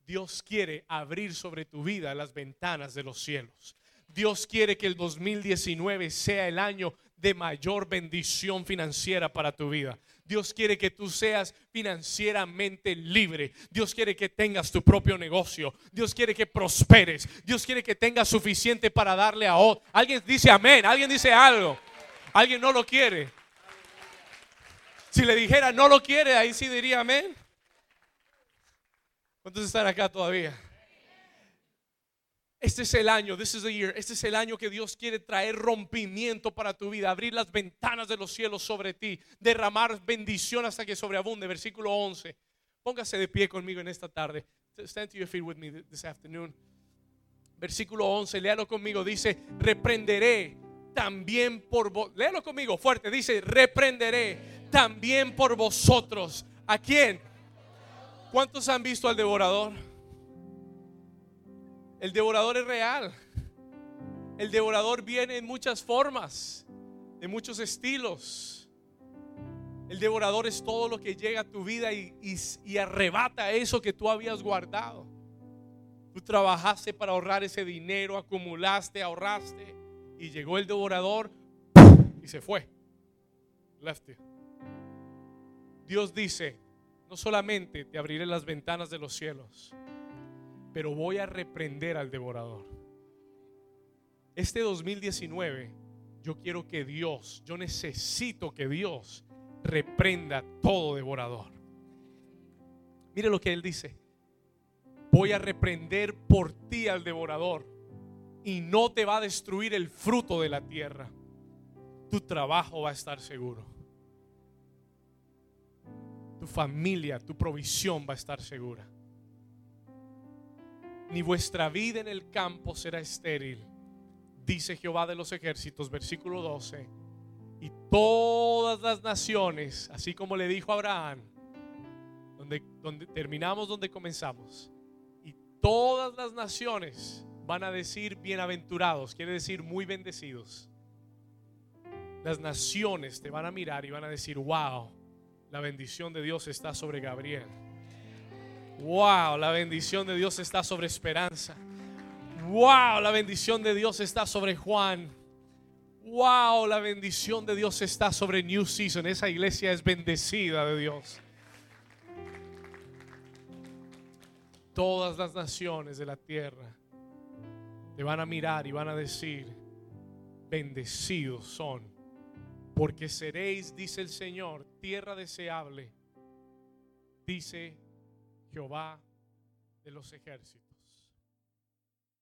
Dios quiere abrir sobre tu vida las ventanas de los cielos. Dios quiere que el 2019 sea el año de mayor bendición financiera para tu vida. Dios quiere que tú seas financieramente libre. Dios quiere que tengas tu propio negocio. Dios quiere que prosperes. Dios quiere que tengas suficiente para darle a otro. Alguien dice amén. Alguien dice algo. Alguien no lo quiere. Si le dijera no lo quiere, ahí sí diría amén. ¿Cuántos están acá todavía? Este es el año, this is the year. Este es el año que Dios quiere traer rompimiento para tu vida, abrir las ventanas de los cielos sobre ti, derramar bendición hasta que sobreabunde. Versículo 11. Póngase de pie conmigo en esta tarde. Stand to your feet with me this afternoon. Versículo 11, léalo conmigo. Dice, reprenderé también por vos. Léalo conmigo fuerte. Dice, reprenderé también por vosotros. ¿A quién? ¿Cuántos han visto al devorador? El devorador es real. El devorador viene en muchas formas, de muchos estilos. El devorador es todo lo que llega a tu vida y, arrebata eso que tú habías guardado. Tú trabajaste para ahorrar ese dinero, acumulaste, ahorraste y llegó el devorador y se fue. Dios dice, no solamente te abriré las ventanas de los cielos, pero voy a reprender al devorador. Este 2019, yo quiero que Dios, yo necesito que Dios reprenda todo devorador. Mire lo que él dice. Voy a reprender por ti al devorador y no te va a destruir el fruto de la tierra. Tu trabajo va a estar seguro. tu familia, tu provisión va a estar segura. Ni vuestra vida en el campo será estéril, dice Jehová de los ejércitos, versículo 12. Y todas las naciones, así como le dijo a Abraham, donde, donde terminamos donde comenzamos, y todas las naciones van a decir bienaventurados, quiere decir muy bendecidos. Las naciones te van a mirar y van a decir, wow, la bendición de Dios está sobre Gabriel. Wow, la bendición de Dios está sobre Esperanza. Wow, la bendición de Dios está sobre Juan. Wow, la bendición de Dios está sobre New Season. Esa iglesia es bendecida de Dios. Todas las naciones de la tierra te van a mirar y van a decir, bendecidos son, porque seréis, dice el Señor, tierra deseable, dice Jehová de los ejércitos.